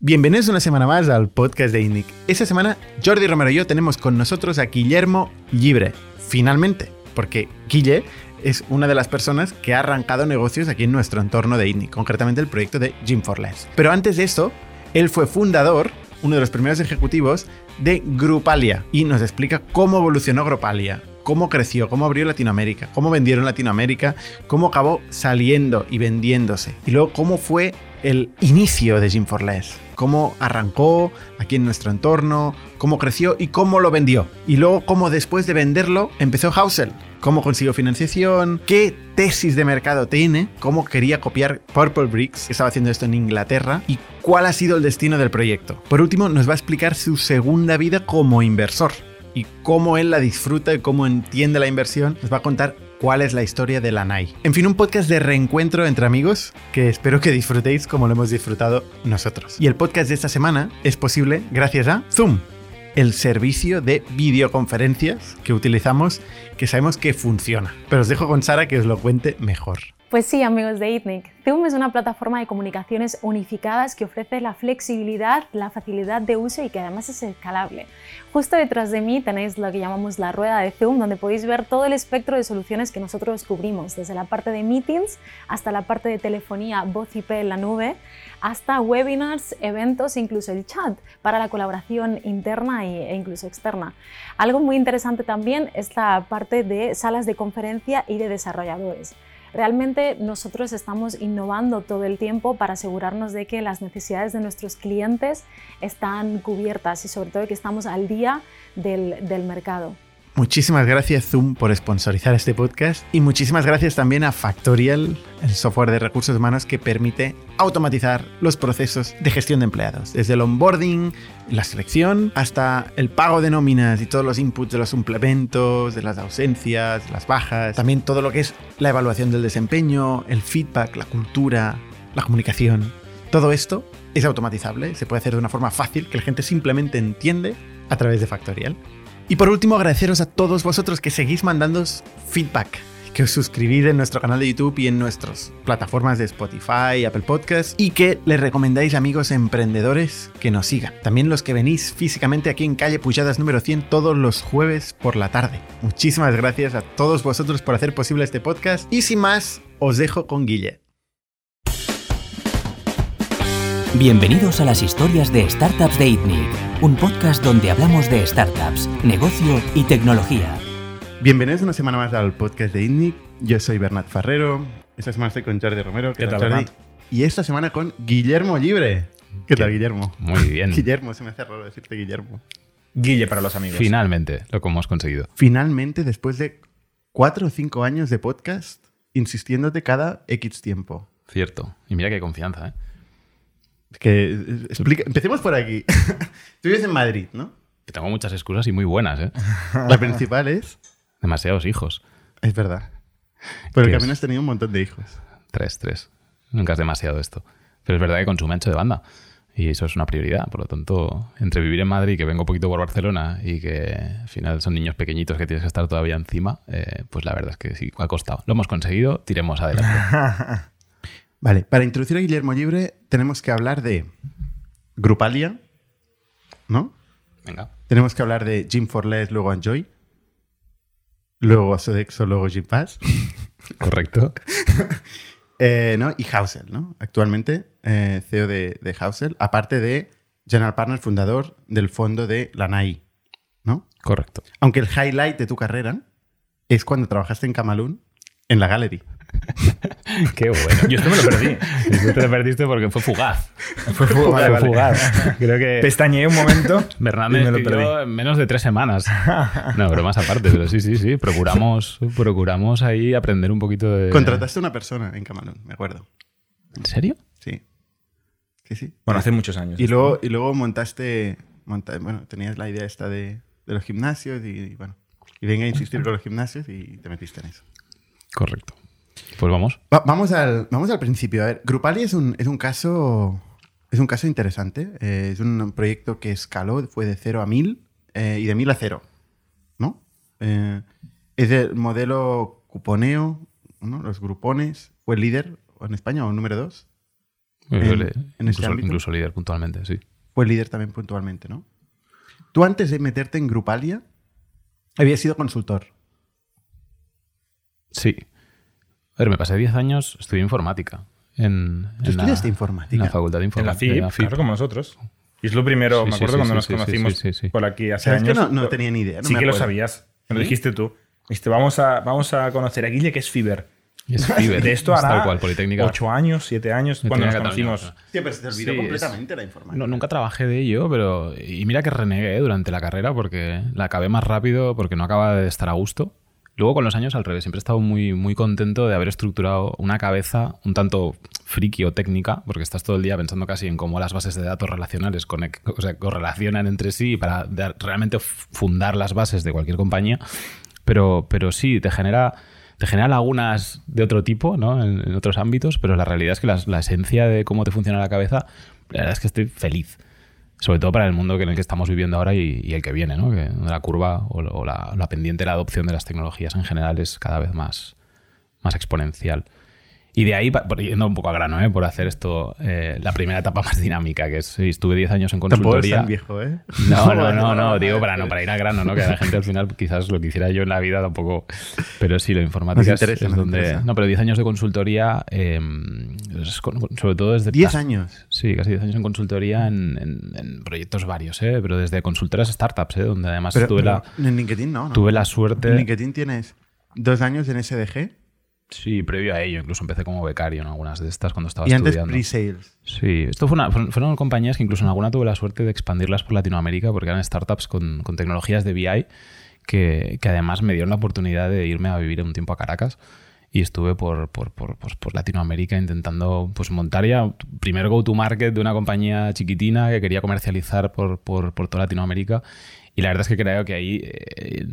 Bienvenidos una semana más al podcast de INNIC. Esta semana Jordi Romero y yo tenemos con nosotros a Guillermo Libre. Finalmente, porque Guille es una de las personas que ha arrancado negocios aquí en nuestro entorno de INNIC, concretamente el proyecto de Gym for Less. Pero antes de esto, él fue fundador, uno de los primeros ejecutivos de Grupalia y nos explica cómo evolucionó Grupalia, cómo creció, cómo abrió Latinoamérica, cómo vendieron Latinoamérica, cómo acabó saliendo y vendiéndose. Y luego cómo fue el inicio de Gym for Less, cómo arrancó aquí en nuestro entorno, cómo creció y cómo lo vendió. Y luego cómo después de venderlo empezó Housel, cómo consiguió financiación, qué tesis de mercado tiene, cómo quería copiar Purple Bricks, que estaba haciendo esto en Inglaterra, y cuál ha sido el destino del proyecto. Por último, nos va a explicar su segunda vida como inversor y cómo él la disfruta y cómo entiende la inversión. Nos va a contar cuál es la historia de la NAI. En fin, un podcast de reencuentro entre amigos que espero que disfrutéis como lo hemos disfrutado nosotros. Y el podcast de esta semana es posible gracias a Zoom, el servicio de videoconferencias que utilizamos que sabemos que funciona. Pero os dejo con Sara que os lo cuente mejor. Pues sí, amigos de ITNIC. Zoom es una plataforma de comunicaciones unificadas que ofrece la flexibilidad, la facilidad de uso y que además es escalable. Justo detrás de mí tenéis lo que llamamos la rueda de Zoom, donde podéis ver todo el espectro de soluciones que nosotros cubrimos, desde la parte de meetings hasta la parte de telefonía, voz IP en la nube, hasta webinars, eventos e incluso el chat para la colaboración interna e incluso externa. Algo muy interesante también es la parte de salas de conferencia y de desarrolladores. Realmente nosotros estamos innovando todo el tiempo para asegurarnos de que las necesidades de nuestros clientes están cubiertas y sobre todo que estamos al día del, del mercado. Muchísimas gracias Zoom por sponsorizar este podcast y muchísimas gracias también a Factorial, el software de recursos humanos que permite automatizar los procesos de gestión de empleados, desde el onboarding, la selección, hasta el pago de nóminas y todos los inputs de los suplementos, de las ausencias, las bajas, también todo lo que es la evaluación del desempeño, el feedback, la cultura, la comunicación. Todo esto es automatizable, se puede hacer de una forma fácil que la gente simplemente entiende a través de Factorial. Y por último, agradeceros a todos vosotros que seguís mandando feedback, que os suscribís en nuestro canal de YouTube y en nuestras plataformas de Spotify, Apple Podcasts y que les recomendáis amigos emprendedores que nos sigan. También los que venís físicamente aquí en calle Pujadas número 100 todos los jueves por la tarde. Muchísimas gracias a todos vosotros por hacer posible este podcast y sin más, os dejo con Guille. Bienvenidos a las historias de Startups de ITNIC, un podcast donde hablamos de startups, negocio y tecnología. Bienvenidos una semana más al podcast de ITNIC. Yo soy Bernat Ferrero. Esta semana estoy con Jordi Romero. ¿Qué tal, Jordi? Y esta semana con Guillermo Libre. ¿Qué tal, ¿Qué? Guillermo? Muy bien. Guillermo, se me hace raro decirte Guillermo. Guille para los amigos. Finalmente, lo que hemos conseguido. Finalmente, después de cuatro o cinco años de podcast, insistiéndote cada X tiempo. Cierto. Y mira qué confianza, ¿eh? Es Que, eh, explica- empecemos por aquí. Tú vives en Madrid, ¿no? Que tengo muchas excusas y muy buenas, ¿eh? La principal es... Demasiados hijos. Es verdad. Pero ¿Qué que es? también has tenido un montón de hijos. Tres, tres. Nunca es demasiado esto. Pero es verdad que consume ancho de banda. Y eso es una prioridad. Por lo tanto, entre vivir en Madrid, que vengo poquito por Barcelona, y que al final son niños pequeñitos que tienes que estar todavía encima, eh, pues la verdad es que sí, ha costado. Lo hemos conseguido, tiremos adelante. Vale, para introducir a Guillermo Libre tenemos que hablar de Grupalia, ¿no? Venga. Tenemos que hablar de Gym for Less, luego Enjoy. Luego Sodexo, luego Gym Pass. Correcto. Eh, ¿no? Y Housel, ¿no? Actualmente eh, CEO de, de aparte de General Partner, fundador del fondo de la NAI, ¿no? Correcto. Aunque el highlight de tu carrera es cuando trabajaste en Camalún en la Gallery. Qué bueno. Yo esto me lo perdí. Tú te lo perdiste porque fue fugaz. Fue fu- vale, fugaz. Creo que Pestañeé un momento Bernat y me me lo perdí. en menos de tres semanas. No, bromas aparte, pero sí, sí, sí. Procuramos, procuramos ahí aprender un poquito de. Contrataste a una persona en Camalún, me acuerdo. ¿En serio? Sí. Sí, sí. Bueno, hace muchos años. Y luego, y luego montaste, monta- bueno, tenías la idea esta de, de los gimnasios y, y bueno, y venga a insistir con los gimnasios y te metiste en eso. Correcto. Pues vamos. Va- vamos, al, vamos al principio. A ver, Grupali es un, es un caso es un caso interesante. Eh, es un proyecto que escaló, fue de 0 a 1000 eh, y de 1000 a 0. ¿No? Eh, es el modelo cuponeo, ¿no? los grupones. ¿Fue el líder en España o número 2? En- en ese incluso, incluso líder puntualmente, sí. Fue líder también puntualmente, ¿no? Tú antes de meterte en Grupalia, habías sido consultor. Sí. A ver, me pasé 10 años, estudié informática. En, ¿Tú en la- estudiaste informática? En la facultad de En la informática. FIP, claro, como nosotros. Y es lo primero, Sí, me acuerdo sí, cuando sí, nos conocimos sí, sí, sí. por aquí hace ¿Sabes que años. no, no tenía ni idea? No sí me que lo sabías. Me lo dijiste tú. Dijiste, vamos a, vamos a conocer a Guille, que es Fiber. Y es Fiverr, De esto es hará cual, Politécnica. ocho años, siete años, cuando nos conocimos. Pero se te olvidó Sí, completamente la informática. No, nunca trabajé de ello, pero. Y mira que renegué durante la carrera porque la acabé más rápido porque no acaba de estar a gusto. Luego con los años al revés, siempre he estado muy, muy contento de haber estructurado una cabeza un tanto friki o técnica, porque estás todo el día pensando casi en cómo las bases de datos relacionales o sea, correlacionan entre sí para realmente fundar las bases de cualquier compañía. Pero, pero sí, te genera, te genera lagunas de otro tipo, ¿no? En, otros ámbitos, pero la realidad es que la esencia de cómo te funciona la cabeza, la verdad es que estoy feliz. Sobre todo para el mundo en el que estamos viviendo ahora y, el que viene, ¿no? Que la curva o, o la, la pendiente de la adopción de las tecnologías en general es cada vez más, más exponencial. Y de ahí, yendo un poco a grano, ¿eh? por hacer esto, eh, la primera etapa más dinámica, que es, estuve 10 años en consultoría. viejo, ¿eh? No, no, no, no, digo para no, para ir a grano, ¿no? Que la gente al final quizás lo que hiciera yo en la vida tampoco. Pero sí, lo informática Nos es- interesa, es donde. No, pero 10 años de consultoría, eh, con- sobre todo desde. 10 años. Sí, casi 10 años en consultoría en, en- en proyectos varios, ¿eh? Pero desde consultoras startups, ¿eh? Donde además Pero, tuve, pero la, en LinkedIn no, ¿no? tuve la suerte. En LinkedIn tienes dos años en SDG Sí, previo a ello, incluso empecé como becario en algunas de estas cuando estaba y antes estudiando. pre-sales. Sí, esto fue una- fueron fueron compañías que incluso en alguna tuve la suerte de expandirlas por Latinoamérica porque eran startups con, con tecnologías de BI que, que además me dieron la oportunidad de irme a vivir un tiempo a Caracas y estuve por, por, por, pues, por Latinoamérica intentando pues, montar ya primer go-to-market de una compañía chiquitina que quería comercializar por, por, por toda Latinoamérica y la verdad es que creo que ahí eh,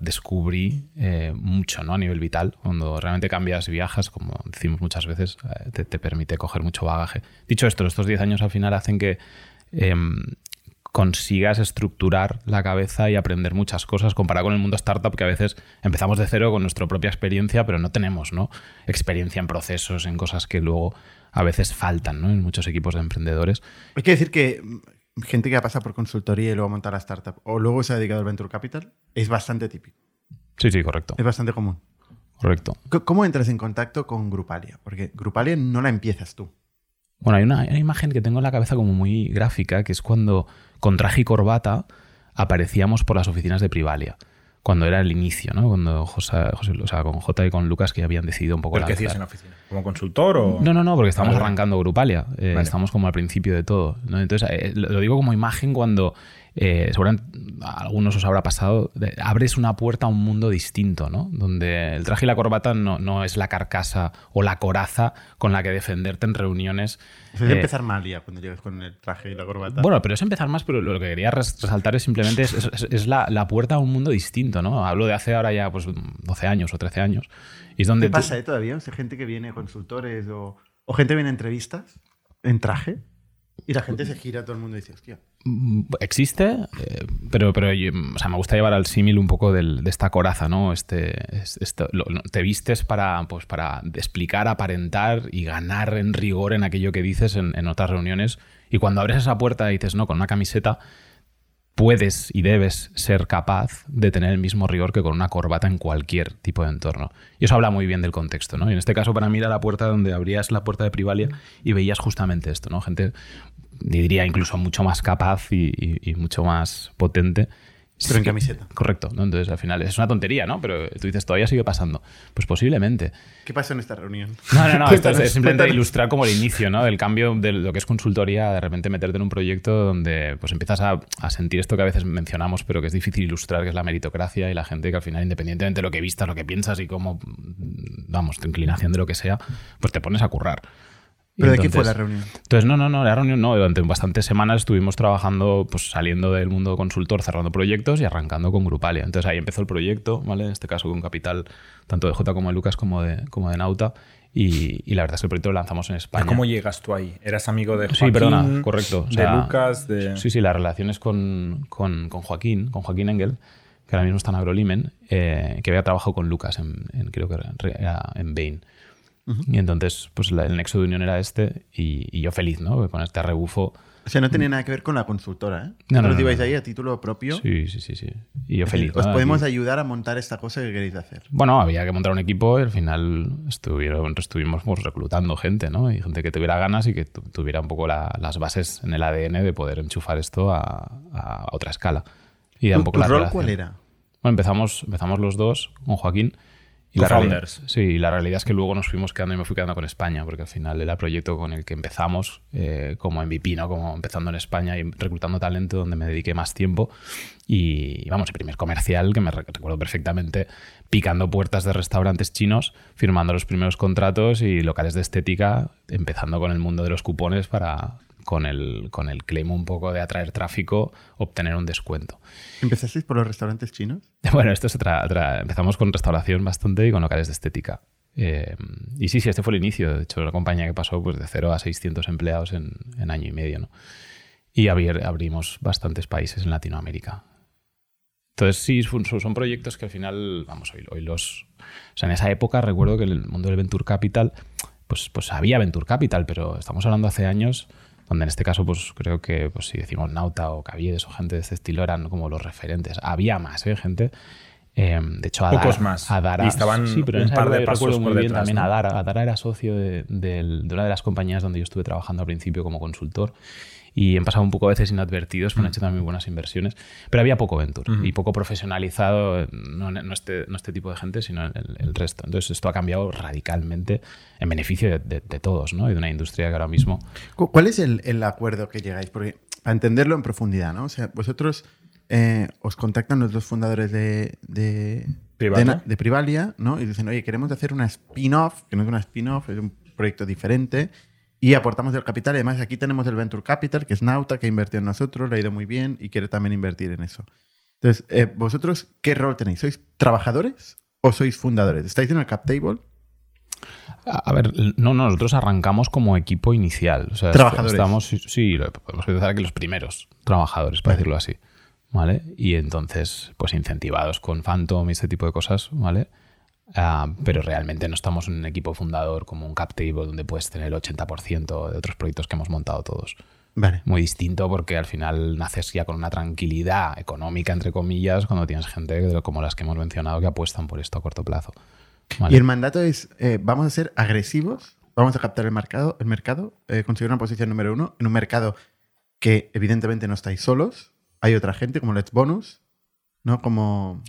descubrí eh, mucho ¿no? a nivel vital. Cuando realmente cambias y viajas, como decimos muchas veces, eh, te, te permite coger mucho bagaje. Dicho esto, estos 10 años al final hacen que em, consigas estructurar la cabeza y aprender muchas cosas comparado con el mundo startup que a veces empezamos de cero con nuestra propia experiencia, pero no tenemos ¿no? experiencia en procesos, en cosas que luego a veces faltan ¿no? en muchos equipos de emprendedores. Hay que decir que gente que ha pasado por consultoría y luego monta la startup o luego se ha dedicado al venture capital es bastante típico. Sí, sí, correcto. Es bastante común. Correcto. ¿Cómo entras en contacto con Grupalia? Porque Grupalia no la empiezas tú. Bueno, hay una, hay una imagen que tengo en la cabeza como muy gráfica, que es cuando con traje y corbata aparecíamos por las oficinas de Privalia. Cuando era el inicio, ¿no? Cuando José, José- o sea, con J y con Lucas que habían decidido un poco ¿Pero qué hacías en la oficina? ¿Como consultor o...? No, no, no, porque estamos Vale. arrancando Grupalia. Eh, Vale. Estamos como al principio de todo. ¿no? Entonces, eh, lo digo como imagen cuando, eh, seguramente a algunos os habrá pasado, de- abres una puerta a un mundo distinto, ¿no? Donde el traje y la corbata no, no es la carcasa o la coraza con la que defenderte en reuniones. Eso es eh, empezar mal ya cuando llegas con el traje y la corbata. bueno, pero es empezar más, pero lo que quería res- resaltar es simplemente es, es- es la, la puerta a un mundo distinto, ¿no? Hablo de hace ahora ya pues 12 años o 13 años. Y es donde ¿Qué tú- pasa eh, todavía? O sea, gente que viene, consultores o, o gente que viene a entrevistas en traje y la gente se gira, todo el mundo dice, hostia. Mm, Existe, eh, pero, pero o sea, me gusta llevar al símil un poco del- de esta coraza, ¿no? Este, es- esto- lo- lo- te vistes para, pues, para explicar, aparentar y ganar en rigor en aquello que dices en, en otras reuniones. Y cuando abres esa puerta y dices, no, con una camiseta, puedes y debes ser capaz de tener el mismo rigor que con una corbata en cualquier tipo de entorno. Y eso habla muy bien del contexto, ¿no? Y en este caso para mí era la puerta donde abrías la puerta de Privalia y veías justamente esto, ¿no? Gente, diría incluso mucho más capaz y, mucho más potente. Pero en camiseta. Correcto, ¿no? Entonces al final es una tontería, ¿no? Pero tú dices, todavía sigue pasando. Pues posiblemente. ¿Qué pasó en esta reunión? No, no, no, esto es, simplemente ilustrar como el inicio, ¿no? Del cambio de lo que es consultoría, de repente meterte en un proyecto donde pues empiezas a, a sentir esto que a veces mencionamos, pero que es difícil ilustrar, que es la meritocracia y la gente que al final, independientemente de lo que vistas, lo que piensas y cómo, vamos, tu inclinación de lo que sea, pues te pones a currar. ¿Pero de qué fue entonces- la reunión? entonces, no, no, no, la reunión no. Durante bastantes semanas estuvimos trabajando, pues saliendo del mundo consultor, cerrando proyectos y arrancando con Grupalia. Entonces ahí empezó el proyecto, ¿vale? En este caso con capital tanto de J como de Lucas como de, como de Nauta. Y, y la verdad es que el proyecto lo lanzamos en España. ¿Cómo llegas tú ahí? ¿Eras amigo de Sí, Joaquín? perdona, correcto. O de Lucas, de... Sí, sí, las relaciones con, con- con Joaquín, con Joaquín Engel, que ahora mismo está en Agrolimen, eh, que había trabajado con Lucas en, en- creo que era en Bain. Y entonces, pues la- el nexo de unión era este y, y yo feliz, ¿no? Con este rebufo. O sea, no tenía nada que ver con la consultora, ¿eh? No, no, no, ibais no. ahí a título propio. Sí, sí, sí, sí. Y yo Es feliz. decir, Os ¿no? podemos Aquí- ayudar a montar esta cosa que queréis hacer. Bueno, había que montar un equipo y al final estuvieron, estuvimos pues, reclutando gente, ¿no? Y gente que tuviera ganas y que tu- tuviera un poco la- las bases en el ADN de poder enchufar esto a, a otra escala. Y da un ¿Tu, poco tu la rol relación. cuál era? Bueno, empezamos, empezamos los dos con Joaquín. Y la, realidad, sí, la realidad es que luego nos fuimos quedando y me fui quedando con España, porque al final era el proyecto con el que empezamos eh, como MVP, ¿no? Como empezando en España y reclutando talento donde me dediqué más tiempo. Y vamos, el primer comercial que me re- recuerdo perfectamente, picando puertas de restaurantes chinos, firmando los primeros contratos y locales de estética, empezando con el mundo de los cupones para, con el, con el claim un poco de atraer tráfico, obtener un descuento. ¿Empezasteis por los restaurantes chinos? Bueno, esto es otra, otra- Empezamos con restauración bastante y con locales de estética. Eh, y sí, sí, este fue el inicio. De hecho, una compañía que pasó pues, de 0 a 600 empleados en, en año y medio. ¿no? Y abrir- abrimos bastantes países en Latinoamérica. Entonces, sí, son proyectos que al final, vamos, hoy, hoy los... O sea, en esa época recuerdo que en el mundo del Venture Capital, pues, pues había Venture Capital, pero estamos hablando hace años donde en este caso, pues creo que pues, si decimos Nauta o Caviedes o gente de este estilo eran como los referentes. Había más, ¿eh? Gente. eh, de hecho, Adara, Pocos más. Adara- Y estaban sí, pero un par de pasos muy por bien detrás, también ¿no? Adara. Adara era socio de, del- de una de las compañías donde yo estuve trabajando al principio como consultor y han pasado un poco a veces inadvertidos, Mm. pero han hecho también buenas inversiones. Pero había poco venture y poco profesionalizado, no, no este, no este tipo de gente, sino el, el resto. Entonces esto ha cambiado radicalmente en beneficio de, de- de todos ¿no? y de una industria que ahora mismo... Cu- ¿Cuál es el, el acuerdo que llegáis? Porque para entenderlo en profundidad, ¿no? O sea, vosotros eh, os contactan los dos fundadores de, de, Privalia. de Privalia, ¿no? Y dicen, oye, queremos hacer una spin-off, que no es una spin-off, es un proyecto diferente. Y aportamos el capital. Además, aquí tenemos el Venture Capital, que es Nauta, que ha invertido en nosotros, le ha ido muy bien y quiere también invertir en eso. Entonces, eh, ¿vosotros qué rol tenéis? ¿Sois trabajadores o sois fundadores? ¿Estáis en el cap table? A ver, no, no, nosotros arrancamos como equipo inicial. O sea, Trabajadores. Estamos, sí, podemos empezar aquí los primeros trabajadores, para decirlo así. ¿Vale? Y entonces, pues incentivados con Phantom y este tipo de cosas, ¿vale? Ah, pero realmente no estamos en un equipo fundador como un cap table donde puedes tener el 80% de otros proyectos que hemos montado todos. Vale. Muy distinto porque al final naces ya con una tranquilidad económica, entre comillas, cuando tienes gente como las que hemos mencionado que apuestan por esto a corto plazo. ¿vale? Y el mandato es, eh, vamos a ser agresivos, vamos a captar el mercado, el mercado eh, conseguir una posición número uno en un mercado que evidentemente no estáis solos, hay otra gente como Let's Bonus, ¿no? Como,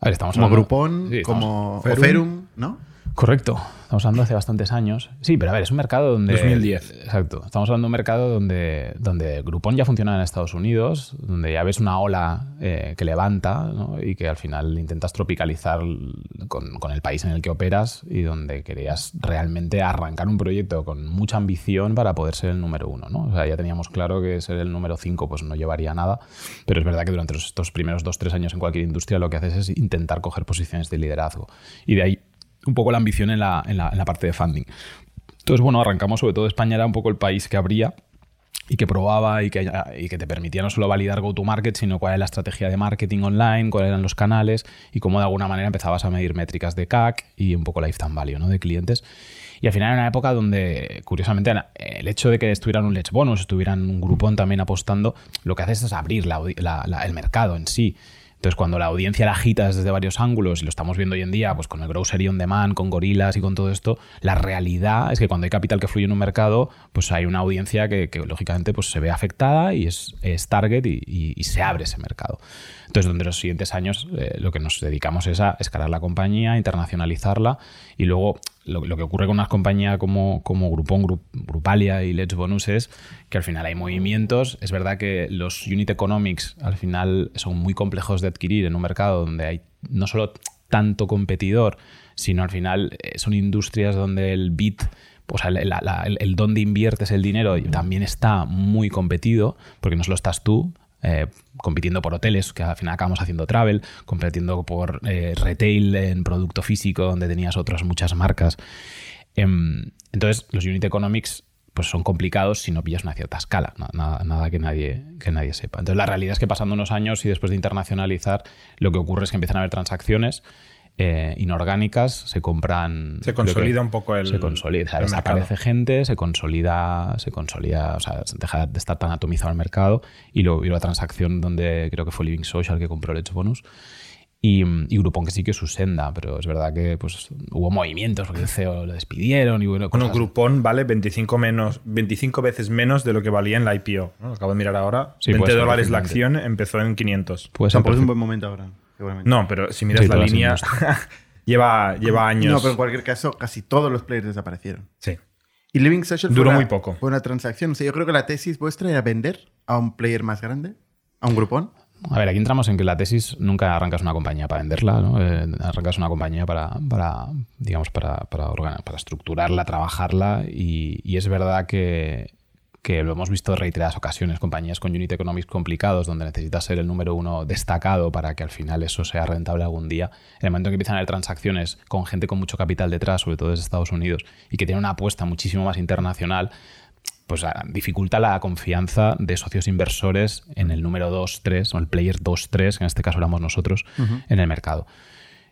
A ver, estamos como hablando- Groupon, Sí, estamos- como Ferum. Ferum, ¿no? Correcto. Estamos hablando hace bastantes años. Sí, pero a ver, es un mercado donde. 2010. Exacto. Estamos hablando de un mercado donde, donde Groupon ya funciona en Estados Unidos, donde ya ves una ola eh, que levanta ¿no? y que al final intentas tropicalizar con, con el país en el que operas y donde querías realmente arrancar un proyecto con mucha ambición para poder ser el número uno. ¿no? O sea, ya teníamos claro que ser el número cinco pues no llevaría nada, pero es verdad que durante los- estos primeros dos, tres años en cualquier industria lo que haces es intentar coger posiciones de liderazgo. Y de ahí un poco la ambición en la, en la- en la parte de funding. Entonces, bueno, arrancamos, sobre todo España era un poco el país que abría y que probaba y que, y que te permitía no solo validar go-to-market, sino cuál era la estrategia de marketing online, cuáles eran los canales y cómo de alguna manera empezabas a medir métricas de CAC y un poco lifetime value ¿no? de clientes. Y al final era una época donde, curiosamente, el hecho de que estuvieran un Let's Bonus, estuvieran un grupón también apostando, lo que haces es abrir la- el mercado en sí. Entonces, cuando la audiencia la agitas desde varios ángulos, y lo estamos viendo hoy en día, pues con el grocery on demand, con gorilas y con todo esto, la realidad es que cuando hay capital que fluye en un mercado, pues hay una audiencia que, lógicamente pues se ve afectada y es, target y se abre ese mercado. Entonces, durante los siguientes años, eh, lo que nos dedicamos es a escalar la compañía, internacionalizarla y luego lo, que ocurre con unas compañías como, como Groupon, Group- Grupalia y Let's Bonus es que al final hay movimientos. Es verdad que los unit economics al final son muy complejos de adquirir en un mercado donde hay no solo tanto competidor, sino al final eh, son industrias donde el bit, o sea, la- el- el dónde inviertes el dinero también está muy competido, porque no solo estás tú, eh, compitiendo por hoteles, que al final acabamos haciendo travel, compitiendo por eh, retail en producto físico, donde tenías otras muchas marcas. Em, entonces, los unit economics pues son complicados si no pillas una cierta escala, na- nada, nada que, nadie, que nadie sepa. Entonces, la realidad es que pasando unos años y después de internacionalizar, lo que ocurre es que empiezan a haber transacciones eh, inorgánicas se compran. Se creo que consolida un poco el. se consolida, el desaparece mercado. gente, se consolida, se consolida, o sea, deja de estar tan atomizado el mercado y luego vio la transacción donde creo que fue Living Social que compró el Edge Bonus y, y Groupon que sí que su senda, pero es verdad que pues hubo movimientos porque el CEO lo despidieron y bueno, Bueno, cosas- Groupon vale 25, menos, 25 veces menos de lo que valía en la IPO. ¿no? Lo acabo de mirar ahora. Sí, 20 puede ser, dólares la acción, empezó en 500. puede ser Tampoco es un buen momento ahora, No, pero si miras Sí, la línea, lleva, lleva años. No, pero en cualquier caso, casi todos los players desaparecieron. Sí. Y Living Social Duró fue una- muy poco. Fue una transacción. O sea, yo creo que la tesis vuestra era vender a un player más grande, a un grupón. A ver, aquí entramos en que la tesis nunca arrancas una compañía para venderla, ¿no? Eh, arrancas una compañía para, para digamos, para, para, organ- para estructurarla, trabajarla y, y es verdad que, que lo hemos visto en reiteradas ocasiones, compañías con unit economics complicados donde necesitas ser el número uno destacado para que al final eso sea rentable algún día. En el momento en que empiezan a haber transacciones con gente con mucho capital detrás, sobre todo desde Estados Unidos, y que tiene una apuesta muchísimo más internacional, pues ah, dificulta la confianza de socios inversores en el número 2, 3, o el player 2, 3, que en este caso éramos nosotros, en el mercado.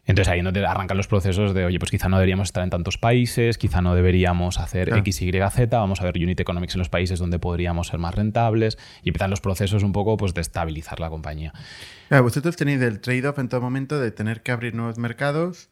Entonces ahí no te arrancan los procesos de, oye, pues quizá no deberíamos estar en tantos países, quizá no deberíamos hacer. X, Y, Z, vamos a ver unit economics en los países donde podríamos ser más rentables y empiezan los procesos un poco pues, de estabilizar la compañía. Claro, vosotros tenéis el trade-off en todo momento de tener que abrir nuevos mercados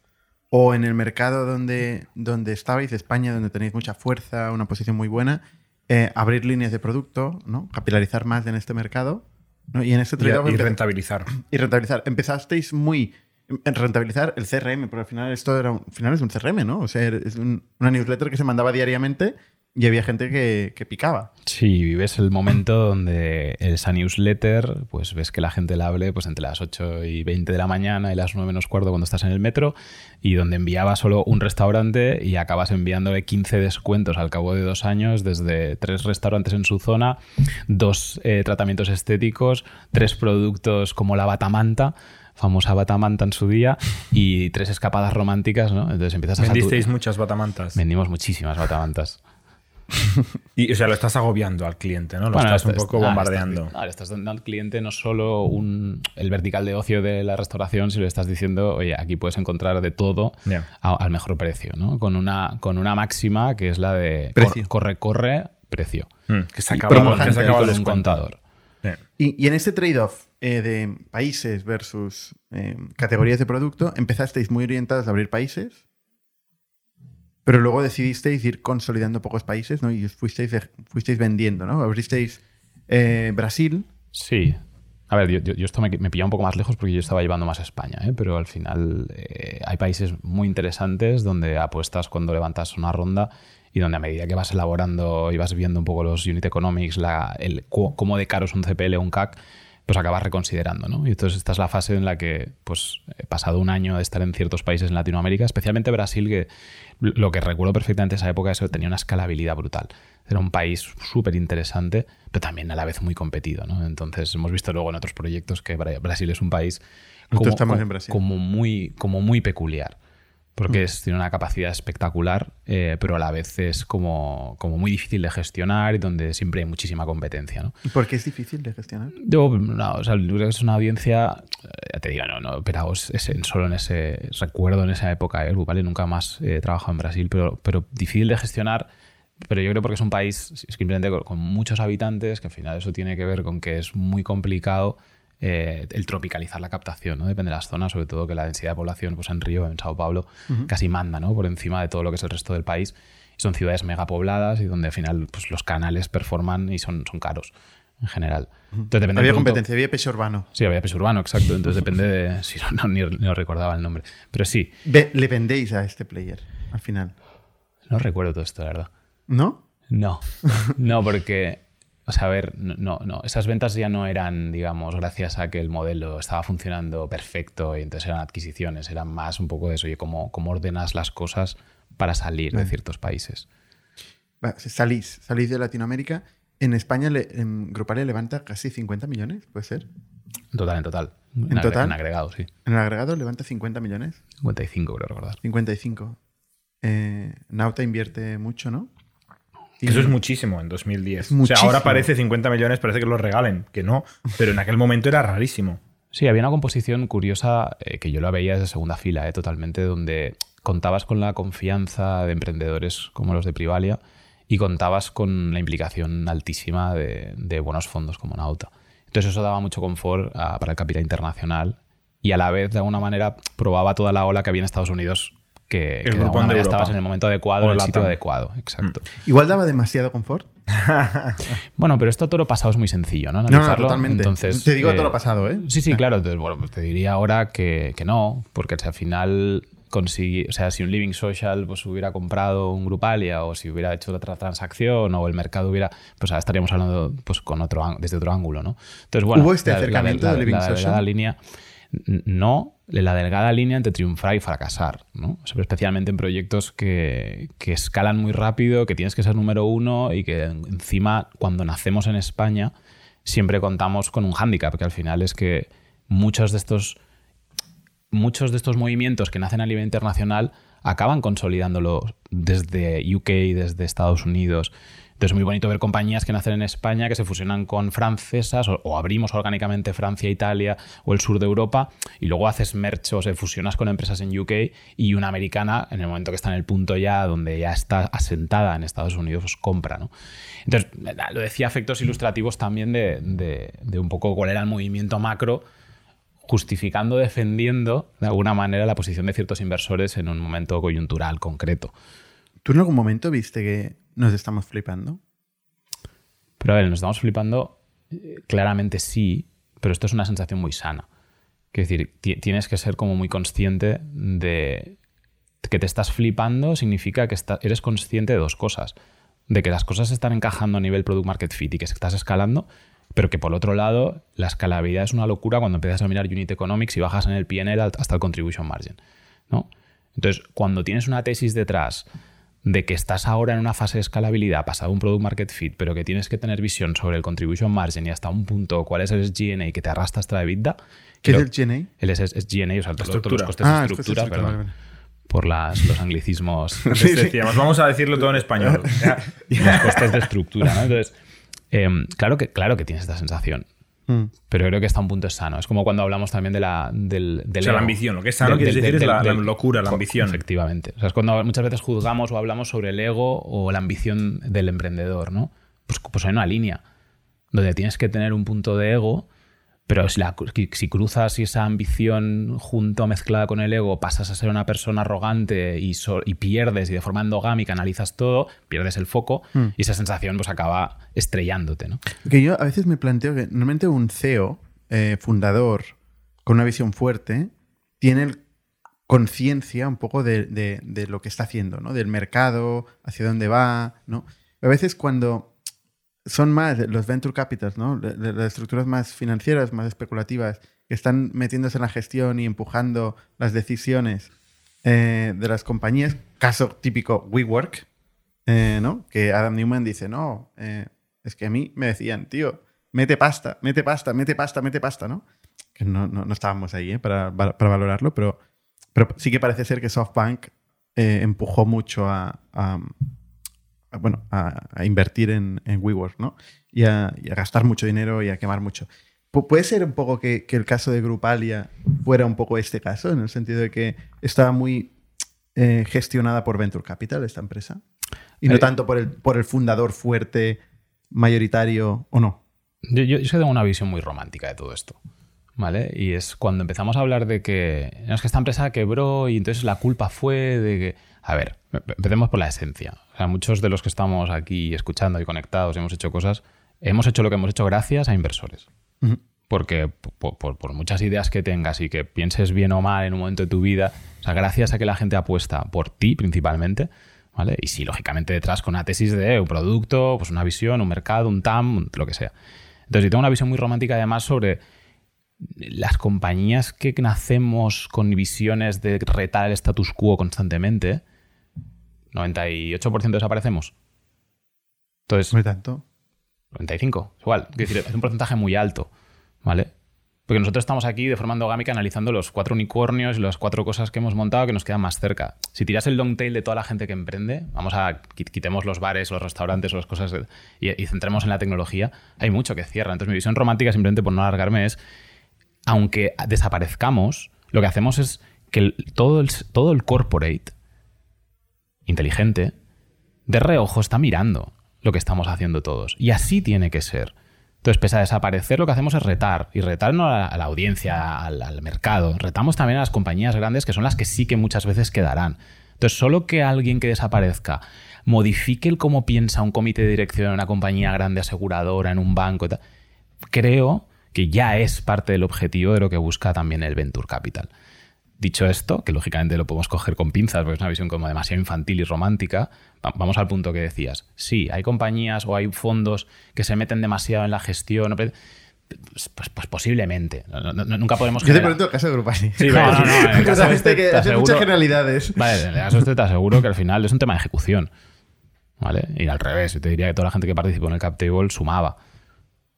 o en el mercado donde, donde estabais, España, donde tenéis mucha fuerza, una posición muy buena, eh, abrir líneas de producto, ¿no? capilarizar más en este mercado. ¿no? Y en este trade-off y rentabilizar. y rentabilizar. Empezasteis muy rentabilizar el CRM, porque al final esto era un, al final es un CRM, ¿no? O sea, es un- una newsletter que se mandaba diariamente y había gente que, que picaba. Sí, vives el momento donde esa newsletter, pues ves que la gente la hable pues, entre las 8 y 20 de la mañana y las 9 menos cuarto cuando estás en el metro, y donde enviaba solo un restaurante y acabas enviándole 15 descuentos al cabo de dos años desde tres restaurantes en su zona, dos eh, tratamientos estéticos, tres productos como la batamanta famosa batamanta en su día y tres escapadas románticas, ¿no? Entonces empiezas a Vendisteis muchas batamantas. Vendimos muchísimas batamantas. Y, o sea, lo estás agobiando al cliente, ¿no? Lo Bueno, estás un poco ah, bombardeando. estás- ah, le estás dando al cliente no solo un- el vertical de ocio de la restauración, sino le estás diciendo, oye, aquí puedes encontrar de todo a- al mejor precio, ¿no? Con una, con una máxima que es la de cor- Precio. corre, corre, precio. Mm, que se Y acaba, que se acaba con el un contador. Y, y en este trade-off eh, de países versus eh, categorías de producto, empezasteis muy orientados a abrir países, pero luego decidisteis ir consolidando pocos países, ¿no? Y os fuisteis, fuisteis vendiendo, ¿no? Abristeis eh, Brasil. Sí. A ver, yo, esto me, pilla un poco más lejos porque yo estaba llevando más a España, ¿eh? pero al final hay países muy interesantes donde apuestas cuando levantas una ronda y donde a medida que vas elaborando y vas viendo un poco los unit economics, la, el, cómo de caro es un CPL o un CAC, pues acabas reconsiderando, ¿no? Y entonces esta es la fase en la que, pues, he pasado un año de estar en ciertos países en Latinoamérica, especialmente Brasil, que lo que recuerdo perfectamente de esa época es que tenía una escalabilidad brutal. Era un país súper interesante, pero también a la vez muy competido, ¿no? Entonces hemos visto luego en otros proyectos que Bra- Brasil es un país Nosotros como, estamos como- en Brasil. como muy, como muy peculiar. Porque es- tiene una capacidad espectacular, eh, pero a la vez es como, como muy difícil de gestionar y donde siempre hay muchísima competencia, ¿no? Porque es difícil de gestionar. Yo, no, o sea, yo creo que es una audiencia, eh, ya te digo, no, no, operaos solo en ese recuerdo, en esa época, ¿eh? ¿vale? Nunca más he trabajado en Brasil, pero, pero difícil de gestionar. Pero yo creo porque es un país simplemente con muchos habitantes, que al final eso tiene que ver con que es muy complicado eh, el tropicalizar la captación, ¿no? Depende de las zonas, sobre todo que la densidad de población, pues en Río, en Sao Paulo, casi manda, ¿no? Por encima de todo lo que es el resto del país. Y son ciudades megapobladas y donde al final pues, los canales performan y son, son caros en general. Entonces, depende Había competencia, había peso urbano. Sí, había peso urbano, exacto. Entonces depende de. Si no, no, ni, recordaba el nombre. Pero sí, Ve- le vendéis a este player al final. no recuerdo todo esto, la verdad. ¿No? No, no, porque. O sea, a ver, no, no. Esas ventas ya no eran, digamos, gracias a que el modelo estaba funcionando perfecto y entonces eran adquisiciones. Eran más un poco de eso, oye, cómo, cómo ordenas las cosas para salir de Vale. ciertos países. Salís, salís de Latinoamérica. En España, le, en Grupalia levanta casi 50 millones, ¿puede ser? En total, en total. ¿En total? En agregado, sí. En el agregado levanta 50 millones. 55, creo recordar. 55. Eh, Nauta invierte mucho, ¿no? Eso es muchísimo en 2010. Es O sea, ahora parece 50 millones, parece que los regalen, que no, pero en aquel momento era rarísimo. Sí, había una composición curiosa eh, que yo la veía desde segunda fila, eh, totalmente, donde contabas con la confianza de emprendedores como los de Privalia y contabas con la implicación altísima de, de buenos fondos como Nauta. Entonces eso daba mucho confort a- para el capital internacional y a la vez, de alguna manera, probaba toda la ola que había en Estados Unidos que, que de de manera Europa. estabas en el momento adecuado, O en el sitio adecuado. Exacto. Igual daba demasiado confort. Bueno, pero esto todo lo pasado es muy sencillo, ¿no? No, no, totalmente. Entonces, Te digo eh, todo lo pasado, ¿eh? Sí, sí, claro. Entonces, bueno, pues te diría ahora que, que no, porque si al final consigui- o sea, si un Living Social pues, hubiera comprado un Grupalia o si hubiera hecho otra transacción o el mercado hubiera, pues ahora estaríamos hablando pues, con otro, desde otro ángulo, ¿no? Entonces, bueno, ¿Hubo este la- la- acercamiento la- de Living la Social? línea, no, la delgada línea entre triunfar y fracasar, ¿no? Especialmente en proyectos que, que escalan muy rápido, que tienes que ser número uno y que encima cuando nacemos en España siempre contamos con un hándicap, que al final es que muchos de estos muchos de estos movimientos que nacen a nivel internacional acaban consolidándolo desde UK, desde Estados Unidos. Entonces es muy bonito ver compañías que nacen en España, que se fusionan con francesas, o, abrimos orgánicamente Francia, Italia o el sur de Europa, y luego haces merch o se fusionas con empresas en UK y una americana, en el momento que está en el punto ya donde ya está asentada en Estados Unidos, compra. ¿no? Entonces, lo decía efectos ilustrativos también de, de- de un poco cuál era el movimiento macro justificando, defendiendo de alguna manera la posición de ciertos inversores en un momento coyuntural concreto. ¿Tú en algún momento viste que nos estamos flipando? Pero a ver, nos estamos flipando, eh, claramente sí, pero esto es una sensación muy sana. Es decir, ti- tienes que ser como muy consciente de que te estás flipando, significa que eres consciente de dos cosas. De que las cosas están encajando a nivel product market fit y que estás escalando, pero que por otro lado la escalabilidad es una locura cuando empiezas a mirar unit economics y bajas en el PNL hasta el contribution margin. ¿no? Entonces, cuando tienes una tesis detrás de que estás ahora en una fase de escalabilidad, pasado un product market fit, pero que tienes que tener visión sobre el contribution margin y hasta un punto cuál es el SG&A que te arrastra hasta EBITDA. ¿Qué es el GNA? el SG&A, o sea, todos los costes Ah, de es estructura, perdón, vale, por las, los anglicismos Antes decíamos, vamos a decirlo todo en español. los costes de estructura, ¿no? Entonces, em, claro, que, claro que tienes esta sensación, Mm. pero creo que hasta un punto es sano. Es como cuando hablamos también de la, del, del O sea, la ambición. Lo que es sano, quieres decir, es del- la, la del- locura, la ambición. Efectivamente. O sea, es cuando muchas veces juzgamos o hablamos sobre el ego o la ambición del emprendedor, ¿no? Pues, pues hay una línea donde tienes que tener un punto de ego, pero si, la- si cruzas esa ambición junto mezclada con el ego, pasas a ser una persona arrogante y, so- y pierdes y de forma endogámica analizas todo, pierdes el foco y esa sensación pues acaba estrellándote, ¿no? Que yo a veces me planteo que normalmente un CEO, eh, fundador, con una visión fuerte, tiene conciencia un poco de, de- de lo que está haciendo, ¿no? Del mercado, hacia dónde va, ¿no? A veces cuando son más los venture capitals, ¿no? Las estructuras más financieras, más especulativas, que están metiéndose en la gestión y empujando las decisiones eh, de las compañías. Caso típico WeWork, eh, ¿no? Que Adam Newman dice, no, eh, es que a mí me decían, tío, mete pasta, mete pasta, mete pasta, mete pasta, ¿no? Que no, no- no estábamos ahí ¿eh? para, para valorarlo, pero, pero sí que parece ser que SoftBank eh, empujó mucho a, bueno, a, a invertir en, en WeWork, ¿no? Y a, y a gastar mucho dinero y a quemar mucho. Pu- ¿Puede ser un poco que, que el caso de Grupalia fuera un poco este caso, en el sentido de que estaba muy eh, gestionada por Venture Capital esta empresa? Y no Eh, tanto por el, por el fundador fuerte, mayoritario o no. Yo, yo, yo tengo una visión muy romántica de todo esto. ¿Vale? Y es cuando empezamos a hablar de que. No, es que esta empresa quebró y entonces la culpa fue de que. A ver, empecemos por la esencia. O sea, muchos de los que estamos aquí escuchando y conectados y hemos hecho cosas, hemos hecho lo que hemos hecho gracias a inversores. Porque por, por- por muchas ideas que tengas y que pienses bien o mal en un momento de tu vida, o sea, gracias a que la gente apuesta por ti principalmente, ¿vale? Y sí, lógicamente detrás con una tesis de un producto, pues una visión, un mercado, un TAM, lo que sea. Entonces yo tengo una visión muy romántica además sobre las compañías que nacemos con visiones de retar el status quo constantemente, 98% desaparecemos. Entonces, No hay tanto. 95, igual. Es decir, es un porcentaje muy alto, ¿vale? Porque nosotros estamos aquí de forma endogámica analizando los cuatro unicornios y las cuatro cosas que hemos montado que nos quedan más cerca. Si tiras el long tail de toda la gente que emprende, vamos a qui- quitemos los bares, los restaurantes o las cosas y, y centremos en la tecnología, hay mucho que cierra. Entonces mi visión romántica, simplemente por no alargarme, es aunque desaparezcamos, lo que hacemos es que el- todo, el, todo el corporate inteligente de reojo está mirando lo que estamos haciendo todos. Y así tiene que ser. Entonces, pese a desaparecer, lo que hacemos es retar. Y retar no a la, a la audiencia, al, al mercado. Retamos también a las compañías grandes, que son las que sí que muchas veces quedarán. Entonces, solo que alguien que desaparezca modifique el cómo piensa un comité de dirección en una compañía grande aseguradora, en un banco, creo que ya es parte del objetivo de lo que busca también el Venture Capital. Dicho esto, que lógicamente lo podemos coger con pinzas porque es una visión como demasiado infantil y romántica, va- vamos al punto que decías. Sí, hay compañías o hay fondos que se meten demasiado en la gestión. Pues, pues- pues posiblemente. No- no- no- nunca podemos Yo te pregunto el caso de Grupal. Sí, no, no, no, en el caso Sabes este que muchas generalidades. Vale, en el caso este te aseguro que al final es un tema de ejecución. ¿Vale? Y al revés, yo te diría que toda la gente que participó en el cap table sumaba.